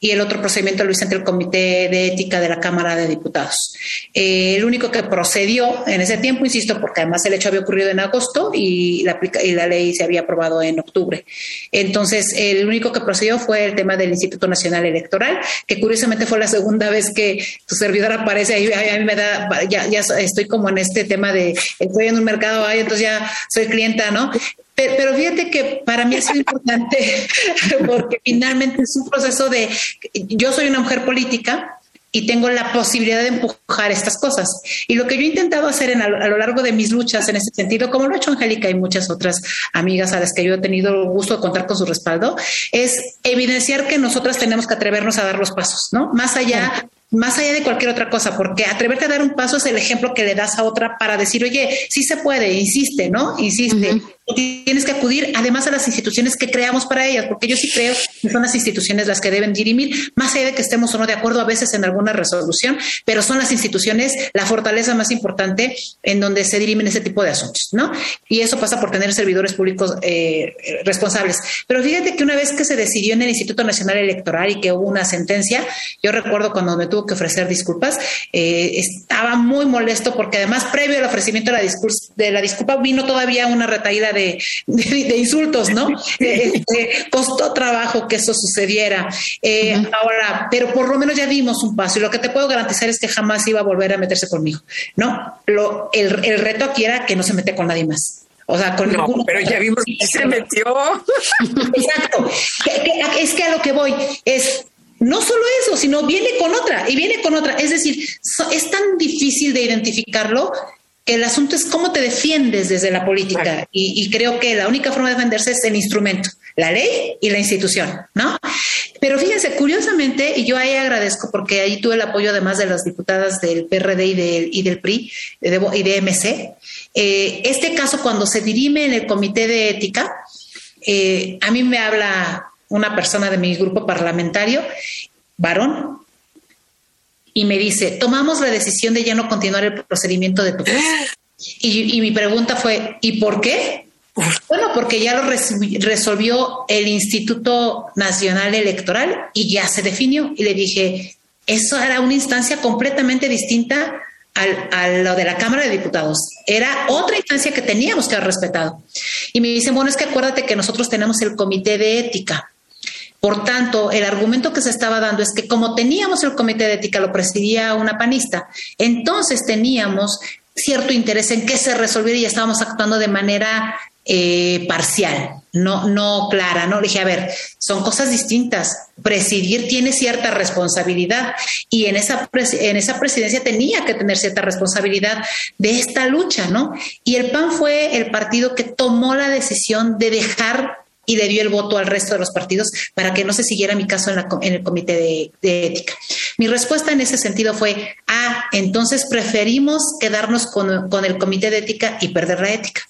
Speaker 9: y el otro procedimiento lo hice ante el Comité de Ética de la Cámara de Diputados. Eh, el único que procedió en ese tiempo, insisto, porque además el hecho había ocurrido en agosto y la, y la ley se había aprobado en octubre. Entonces, el único que procedió fue el tema del Instituto Nacional Electoral, que curiosamente fue la segunda vez que tu servidor aparece ahí. A mí me da, ya, estoy como en este tema de estoy en un mercado ahí, entonces ya soy clienta, ¿no? Pero fíjate que para mí es importante porque finalmente es un proceso de, yo soy una mujer política, y tengo la posibilidad de empujar estas cosas. Y lo que yo he intentado hacer a lo largo de mis luchas en ese sentido, como lo ha hecho Angélica y muchas otras amigas a las que yo he tenido el gusto de contar con su respaldo, es evidenciar que nosotras tenemos que atrevernos a dar los pasos, ¿no? Más allá más allá de cualquier otra cosa, porque atreverte a dar un paso es el ejemplo que le das a otra para decir, oye, sí se puede, insiste, ¿no? Insiste. Tienes que acudir además a las instituciones que creamos para ellas, porque yo sí creo que son las instituciones las que deben dirimir, más allá de que estemos o no de acuerdo a veces en alguna resolución, pero son las instituciones la fortaleza más importante en donde se dirimen ese tipo de asuntos, ¿no? Y eso pasa por tener servidores públicos eh, responsables. Pero fíjate que una vez que se decidió en el Instituto Nacional Electoral y que hubo una sentencia, yo recuerdo cuando me tuve que ofrecer disculpas. Eh, estaba muy molesto porque además previo al ofrecimiento de la, de la disculpa vino todavía una retaída de, insultos, ¿no? Este, costó trabajo que eso sucediera. Eh, ahora, pero por lo menos ya dimos un paso y lo que te puedo garantizar es que jamás iba a volver a meterse conmigo, ¿no? Lo, el, reto aquí era que no se mete con nadie más. O sea, con
Speaker 8: no, pero ya vimos que se metió.
Speaker 9: Exacto. es que a lo que voy es no solo eso, sino viene con otra y viene con otra. Es decir, es tan difícil de identificarlo el asunto es cómo te defiendes desde la política y, y, creo que la única forma de defenderse es el instrumento, la ley y la institución, ¿no? Pero fíjense, curiosamente, y yo ahí agradezco porque ahí tuve el apoyo además de las diputadas del PRD y del, y del PRI y de MC, eh, este caso cuando se dirime en el comité de ética, eh, a mí me habla una persona de mi grupo parlamentario, varón, y me dice, tomamos la decisión de ya no continuar el procedimiento de tu caso. Y, y mi pregunta fue, ¿y por qué? Bueno, porque ya lo resolvió el Instituto Nacional Electoral y ya se definió. Y le dije, eso era una instancia completamente distinta a lo de la Cámara de Diputados. Era otra instancia que teníamos que haber respetado. Y me dicen, bueno, es que acuérdate que nosotros tenemos el comité de ética. Por tanto, el argumento que se estaba dando es que como teníamos el comité de ética, lo presidía una panista, entonces teníamos cierto interés en que se resolviera y estábamos actuando de manera eh, parcial, no, no clara, ¿no? Le dije, a ver, son cosas distintas. Presidir tiene cierta responsabilidad y en esa, en esa presidencia tenía que tener cierta responsabilidad de esta lucha, ¿no? Y el PAN fue el partido que tomó la decisión de dejar y le dio el voto al resto de los partidos para que no se siguiera mi caso en, la, en el comité de, de, ética. Mi respuesta en ese sentido fue, ah, entonces preferimos quedarnos con, con el comité de ética y perder la ética.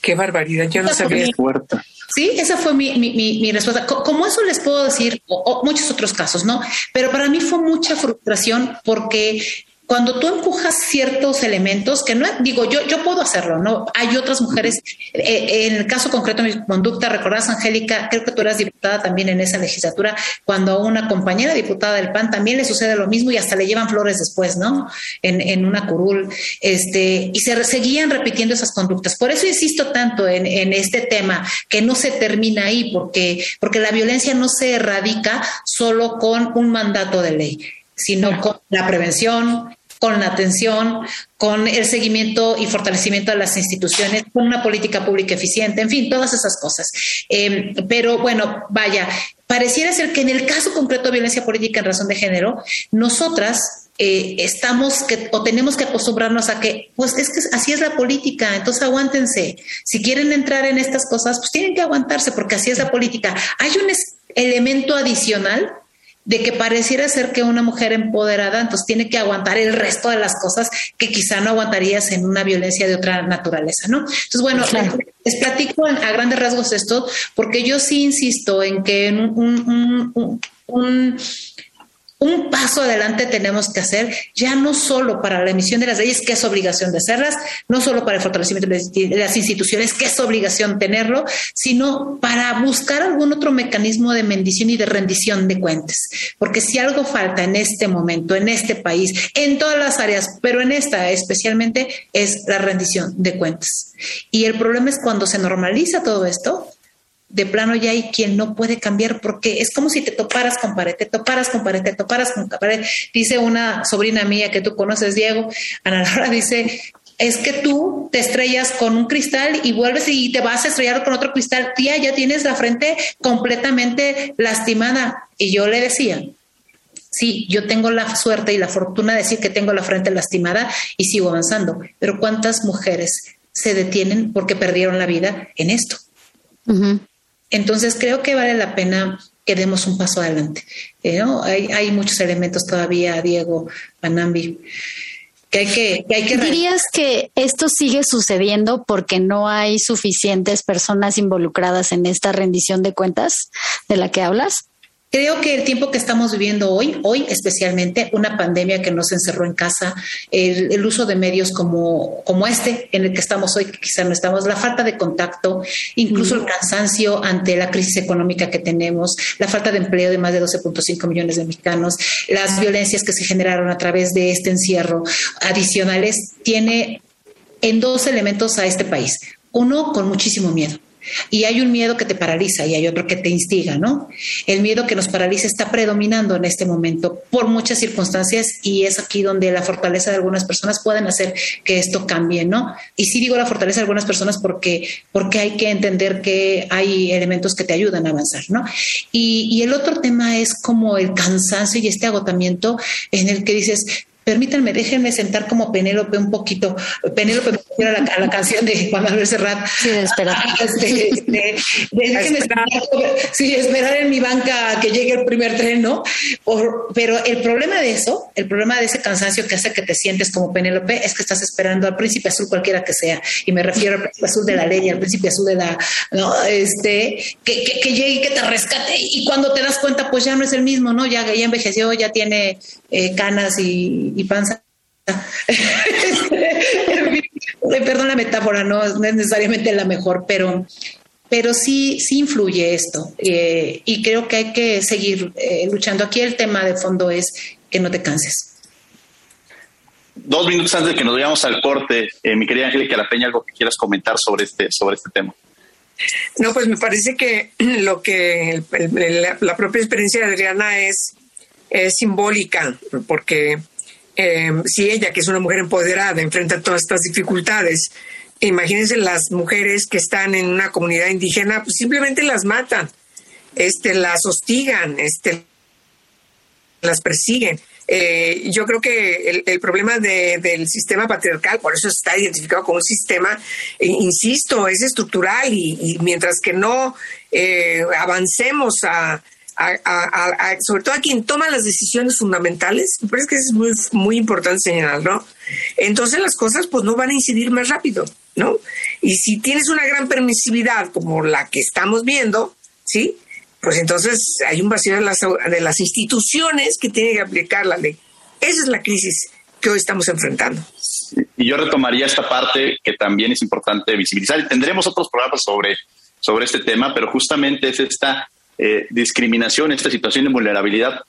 Speaker 8: Qué barbaridad, yo no sabía.
Speaker 9: Fuerte. Sí, esa fue mi, mi, mi, respuesta. Como eso les puedo decir, o, muchos otros casos, ¿no? Pero para mí fue mucha frustración porque cuando tú empujas ciertos elementos, que no digo yo, yo puedo hacerlo, ¿no? Hay otras mujeres, eh, en el caso concreto de mi conducta, recordás, Angélica, creo que tú eras diputada también en esa legislatura, cuando a una compañera diputada del PAN también le sucede lo mismo y hasta le llevan flores después, ¿no? En, en una curul, este, y se seguían repitiendo esas conductas. Por eso insisto tanto en, en este tema, que no se termina ahí, porque, porque la violencia no se erradica solo con un mandato de ley sino con la prevención, con la atención, con el seguimiento y fortalecimiento de las instituciones, con una política pública eficiente, en fin, todas esas cosas. Em, pero bueno, vaya, pareciera ser que en el caso concreto de violencia política en razón de género, nosotras eh, estamos que, o tenemos que acostumbrarnos a que, pues es que así es la política, entonces aguántense. Si quieren entrar en estas cosas, pues tienen que aguantarse porque así es la política. Hay un elemento adicional de que pareciera ser que una mujer empoderada entonces tiene que aguantar el resto de las cosas que quizá no aguantarías en una violencia de otra naturaleza, ¿no? Entonces, bueno, les, platico a grandes rasgos esto, porque yo sí insisto en que un, un un paso adelante tenemos que hacer, ya no solo para la emisión de las leyes, que es obligación de hacerlas, no solo para el fortalecimiento de las instituciones, que es obligación tenerlo, sino para buscar algún otro mecanismo de mendición y de rendición de cuentas. Porque si algo falta en este momento, en este país, en todas las áreas, pero en esta especialmente, es la rendición de cuentas. Y el problema es cuando se normaliza todo esto, de plano ya hay quien no puede cambiar porque es como si te toparas con pared, te toparas con pared, te toparas con pared. Dice una sobrina mía que tú conoces, Diego, Ana Laura dice, es que tú te estrellas con un cristal y vuelves y te vas a estrellar con otro cristal, tía, ya tienes la frente completamente lastimada. Y yo le decía, sí, yo tengo la suerte y la fortuna de decir que tengo la frente lastimada y sigo avanzando, pero ¿cuántas mujeres se detienen porque perdieron la vida en esto? Entonces creo que vale la pena que demos un paso adelante. Eh, hay, muchos elementos todavía, Diego, Panambi, que hay que, que, hay que...
Speaker 2: ¿Dirías que esto sigue sucediendo porque no hay suficientes personas involucradas en esta rendición de cuentas de la que hablas?
Speaker 9: Creo que el tiempo que estamos viviendo hoy, hoy especialmente, una pandemia que nos encerró en casa, el, uso de medios como, como este en el que estamos hoy, que quizá no estamos, la falta de contacto, incluso el cansancio ante la crisis económica que tenemos, la falta de empleo de más de 12.5 millones de mexicanos, las violencias que se generaron a través de este encierro adicionales, tiene en dos elementos a este país. Uno, con muchísimo miedo y hay un miedo que te paraliza y hay otro que te instiga, ¿no? El miedo que nos paraliza está predominando en este momento por muchas circunstancias y es aquí donde la fortaleza de algunas personas pueden hacer que esto cambie, ¿no? Y sí digo la fortaleza de algunas personas porque, porque hay que entender que hay elementos que te ayudan a avanzar, ¿no? Y, y el otro tema es como el cansancio y este agotamiento en el que dices, permítanme, déjenme sentar como Penélope un poquito. Penélope me refiero a la, canción de Juan Manuel Serrat.
Speaker 2: Sí, de esperar.
Speaker 9: Este, déjenme esperar. sí, esperar en mi banca que llegue el primer tren, ¿no? pero el problema de eso, el problema de ese cansancio que hace que te sientes como Penélope es que estás esperando al príncipe azul cualquiera que sea. Y me refiero al príncipe azul de la ley, al príncipe azul de la, ¿no? Este, que, que, llegue, que te rescate. Y cuando te das cuenta, pues ya no es el mismo, ¿no? Ya, ya envejeció, ya tiene eh, canas y, y panza. Perdón la metáfora, no, es necesariamente la mejor, pero, pero sí, sí influye esto. Eh, y creo que hay que seguir eh, luchando. Aquí el tema de fondo es que no te canses.
Speaker 1: Dos minutos antes de que nos vayamos al corte, mi querida Angélica La Peña, algo que quieras comentar sobre este, sobre este tema.
Speaker 8: No, pues me parece que lo que la propia experiencia de Adriana es es simbólica, porque eh, si ella, que es una mujer empoderada, enfrenta todas estas dificultades, imagínense las mujeres que están en una comunidad indígena, pues simplemente las matan, este, las hostigan, este, las persiguen. Eh, yo creo que el, problema del sistema patriarcal, por eso está identificado como un sistema, eh, insisto, es estructural y, mientras que no avancemos a, sobre todo a quien toma las decisiones fundamentales, me parece que es muy, muy importante señalar, ¿no? Entonces las cosas pues no van a incidir más rápido, ¿no? Y si tienes una gran permisividad como la que estamos viendo, ¿sí? Pues entonces hay un vacío de las, de las instituciones que tienen que aplicar la ley. Esa es la crisis que hoy estamos enfrentando.
Speaker 1: Y yo retomaría esta parte que también es importante visibilizar. Y tendremos otros programas sobre, sobre este tema, pero justamente es esta eh, discriminación, esta situación de vulnerabilidad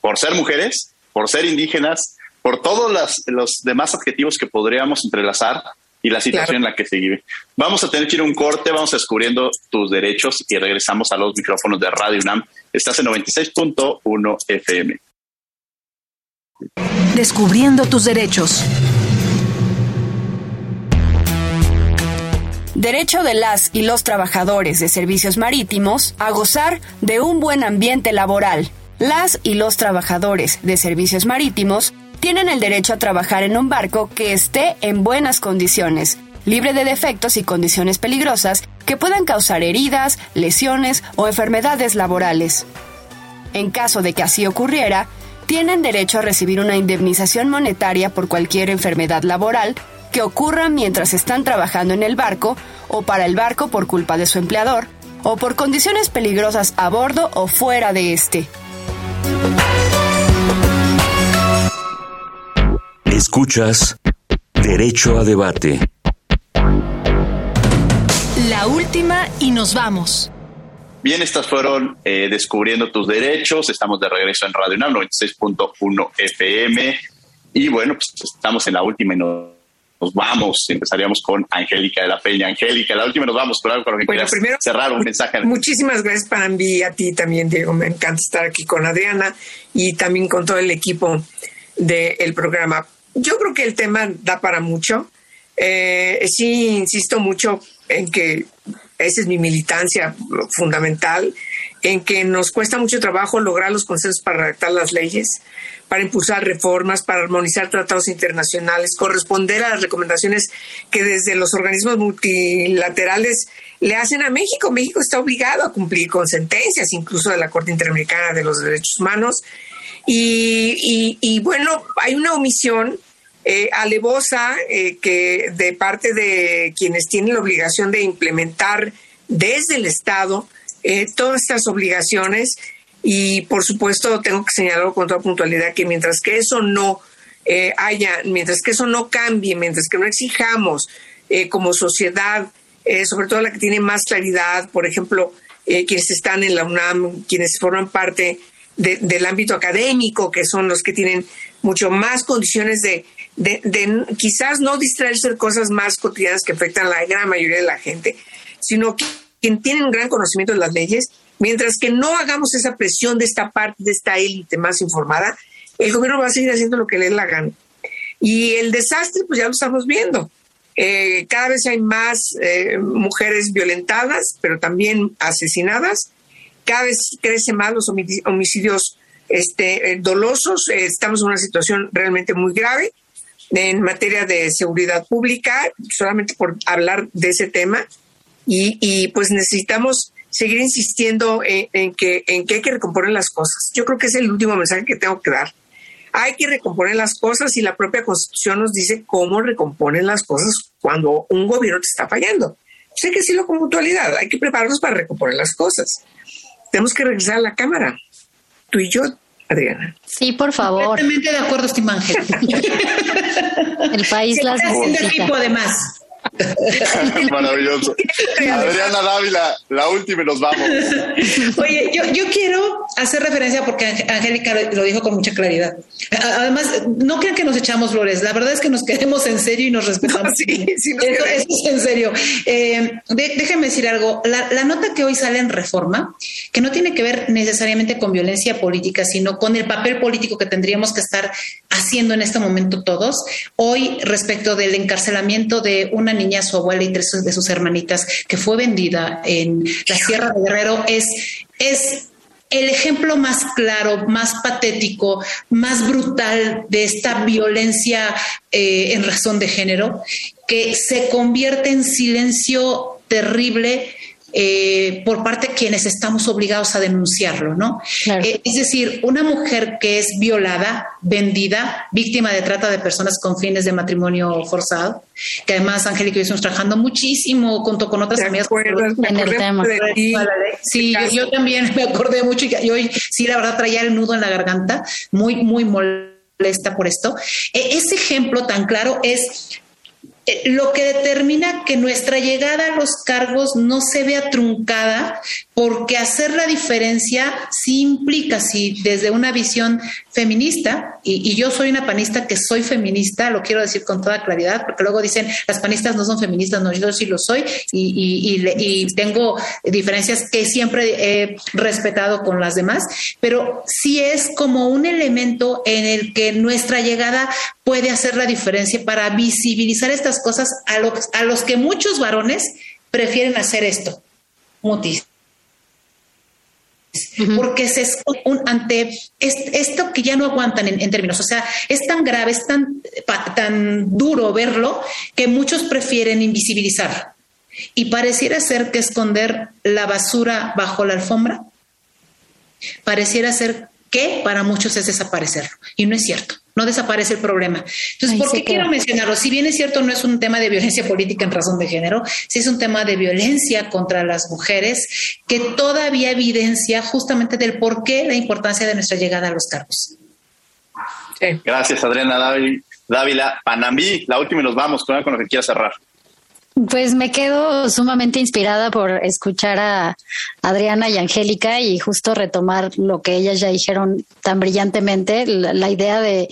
Speaker 1: por ser mujeres, por ser indígenas, por todos los demás adjetivos que podríamos entrelazar y la situación en la que se vive. Vamos a tener que ir a un corte, vamos descubriendo tus derechos y regresamos a los micrófonos de Radio UNAM. Estás en 96.1 FM.
Speaker 3: Descubriendo tus derechos. Derecho de las y los trabajadores de servicios marítimos a gozar de un buen ambiente laboral. Las y los trabajadores de servicios marítimos tienen el derecho a trabajar en un barco que esté en buenas condiciones, libre de defectos y condiciones peligrosas que puedan causar heridas, lesiones o enfermedades laborales. En caso de que así ocurriera, tienen derecho a recibir una indemnización monetaria por cualquier enfermedad laboral que ocurra mientras están trabajando en el barco o para el barco por culpa de su empleador o por condiciones peligrosas a bordo o fuera de este.
Speaker 7: Escuchas Derecho a Debate.
Speaker 3: La última y nos vamos.
Speaker 1: Bien, estas fueron eh, Descubriendo tus Derechos. Estamos de regreso en Radio UNAM 96.1 FM. Y bueno, pues estamos en la última y nos nos vamos. Empezaríamos con Angélica de la Peña. Angélica, la última nos vamos, pero algo con lo que bueno, primero, cerrar un mensaje.
Speaker 8: Muchísimas gracias para mí, a ti también, Diego. Me encanta estar aquí con Adriana y también con todo el equipo del programa. Yo creo que el tema da para mucho. Eh, sí, insisto mucho en que esa es mi militancia fundamental, en que nos cuesta mucho trabajo lograr los consensos para redactar las leyes para impulsar reformas, para armonizar tratados internacionales, corresponder a las recomendaciones que desde los organismos multilaterales le hacen a México. México está obligado a cumplir con sentencias, incluso de la Corte Interamericana de los Derechos Humanos. Y, bueno, hay una omisión eh, alevosa eh, que de parte de quienes tienen la obligación de implementar desde el Estado eh, todas estas obligaciones y por supuesto tengo que señalar con toda puntualidad que mientras que eso no eh, haya, mientras que eso no cambie, mientras que no exijamos eh, como sociedad, eh, sobre todo la que tiene más claridad, por ejemplo, quienes están en la UNAM, quienes forman parte del ámbito académico, que son los que tienen mucho más condiciones de, de, de quizás no distraerse de cosas más cotidianas que afectan a la gran mayoría de la gente, sino que quien tienen un gran conocimiento de las leyes Mientras que no hagamos esa presión de esta parte, de esta élite más informada, el gobierno va a seguir haciendo lo que le la gana. Y el desastre, pues ya lo estamos viendo. Eh, cada vez hay más eh, mujeres violentadas, pero también asesinadas. Cada vez crecen más los homicidios este, eh, dolosos. Eh, estamos en una situación realmente muy grave en materia de seguridad pública, solamente por hablar de ese tema. Y, y pues necesitamos seguir insistiendo en, que, en que hay que recomponer las cosas. Yo creo que es el último mensaje que tengo que dar. Hay que recomponer las cosas y la propia Constitución nos dice cómo recomponen las cosas cuando un gobierno te está fallando. Sé que decirlo con mutualidad, hay que prepararnos para recomponer las cosas. Tenemos que regresar a la Cámara, tú y yo, Adriana.
Speaker 2: Sí, por favor.
Speaker 9: Completamente de acuerdo, Ángel.
Speaker 2: El país las necesita.
Speaker 9: además.
Speaker 1: Maravilloso. Adriana Dávila, la última y nos vamos.
Speaker 9: Oye, yo, yo quiero hacer referencia porque Angélica lo dijo con mucha claridad. Además, no crean que nos echamos flores. La verdad es que nos queremos en serio y nos respetamos. sí, sí eso, es en serio. Eh, déjenme decir algo. La, la nota que hoy sale en Reforma, que no tiene que ver necesariamente con violencia política, sino con el papel político que tendríamos que estar haciendo en este momento todos. Hoy, respecto del encarcelamiento de una niña, su abuela y tres de sus hermanitas, que fue vendida en la Sierra de Guerrero, es, es el ejemplo más claro, más patético, más brutal de esta violencia eh, en razón de género, que se convierte en silencio terrible eh, por parte de quienes estamos obligados a denunciarlo, ¿no? Eh, es decir, una mujer que es violada, vendida, víctima de trata de personas con fines de matrimonio forzado, que además Angélica y yo estamos trabajando muchísimo junto con otras amigas en el tema. Sí, yo, también me acordé mucho y hoy sí, la verdad traía el nudo en la garganta, muy, muy molesta por esto. E, ese ejemplo tan claro es lo que determina que nuestra llegada a los cargos no se vea truncada, porque hacer la diferencia sí implica, si desde una visión feminista, y, yo soy una panista que soy feminista, lo quiero decir con toda claridad, porque luego dicen las panistas no son feministas, no, yo sí lo soy, y, tengo diferencias que siempre he respetado con las demás, pero sí es como un elemento en el que nuestra llegada puede hacer la diferencia para visibilizar estas cosas a a los que muchos varones prefieren hacer esto, mutis. Porque se es un, ante esto que ya no aguantan en, términos, o sea, es tan grave, es tan, tan duro verlo que muchos prefieren invisibilizar. Y pareciera ser que esconder la basura bajo la alfombra, pareciera ser que para muchos es desaparecerlo. Y no es cierto no desaparece el problema. Entonces, ¿por qué quiero mencionarlo? Si bien es cierto, no es un tema de violencia política en razón de género, sí es un tema de violencia contra las mujeres que todavía evidencia justamente del por qué la importancia de nuestra llegada a los cargos.
Speaker 1: Gracias, Adriana Dávila. Panamí, la última y nos vamos con lo que quiera cerrar.
Speaker 2: Pues me quedo sumamente inspirada por escuchar a Adriana y Angélica y justo retomar lo que ellas ya dijeron tan brillantemente, la, idea de,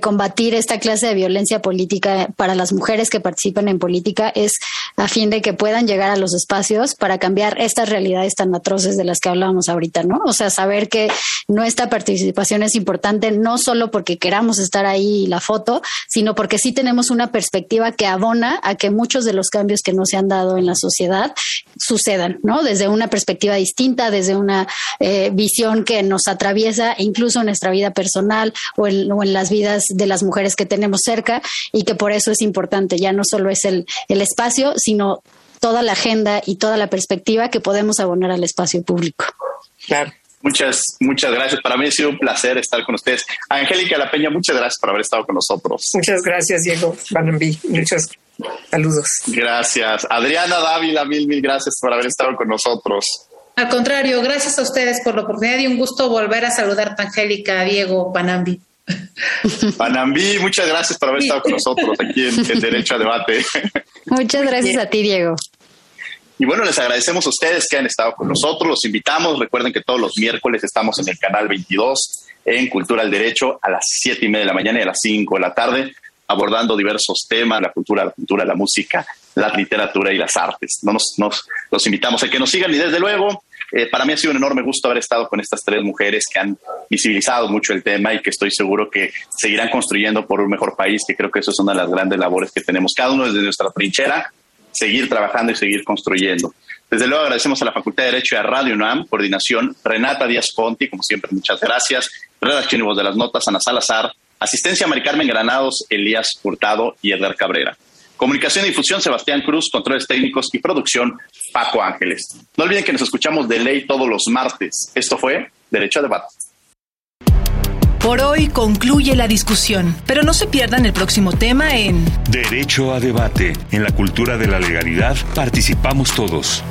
Speaker 2: combatir esta clase de violencia política para las mujeres que participan en política es a fin de que puedan llegar a los espacios para cambiar estas realidades tan atroces de las que hablábamos ahorita, ¿no? O sea, saber que nuestra participación es importante no solo porque queramos estar ahí la foto, sino porque sí tenemos una perspectiva que abona a que muchos de los cambios que no se han dado en la sociedad sucedan, ¿no? Desde una perspectiva distinta, desde una eh, visión que nos atraviesa incluso en nuestra vida personal o en, las vidas de las mujeres que tenemos cerca y que por eso es importante, ya no solo es el, el espacio, sino toda la agenda y toda la perspectiva que podemos abonar al espacio público.
Speaker 1: Claro. Muchas, muchas gracias. Para mí ha sido un placer estar con ustedes. Angélica La Peña, muchas gracias por haber estado con nosotros.
Speaker 8: Muchas gracias, Diego Banambi. Muchas saludos.
Speaker 1: Gracias. Adriana Dávila, mil, mil gracias por haber estado con nosotros.
Speaker 9: Al contrario, gracias a ustedes por la oportunidad y un gusto volver a saludar a Angélica, Diego, Panambi.
Speaker 1: Panambi, muchas gracias por haber estado con nosotros aquí en, Derecho a Debate.
Speaker 2: Muchas gracias a ti, Diego.
Speaker 1: Y bueno, les agradecemos a ustedes que han estado con nosotros. Los invitamos. Recuerden que todos los miércoles estamos en el canal 22 en Cultura al Derecho a las 7 y media de la mañana y a las 5 de la tarde, abordando diversos temas, la cultura, la cultura, la música, la literatura y las artes. Nos, nos los invitamos a que nos sigan y desde luego, eh, para mí ha sido un enorme gusto haber estado con estas tres mujeres que han visibilizado mucho el tema y que estoy seguro que seguirán construyendo por un mejor país, que creo que eso es una de las grandes labores que tenemos cada uno desde nuestra trinchera seguir trabajando y seguir construyendo. Desde luego agradecemos a la Facultad de Derecho y a Radio UNAM, coordinación Renata Díaz Ponti, como siempre, muchas gracias. Redacción y voz de las notas, Ana Salazar. Asistencia, Mari Carmen Granados, Elías Hurtado y Edgar Cabrera. Comunicación y difusión, Sebastián Cruz, controles técnicos y producción, Paco Ángeles. No olviden que nos escuchamos de ley todos los martes. Esto fue Derecho a Debate.
Speaker 10: Por hoy concluye la discusión, pero no se pierdan el próximo tema en
Speaker 7: Derecho a Debate. En la cultura de la legalidad participamos todos.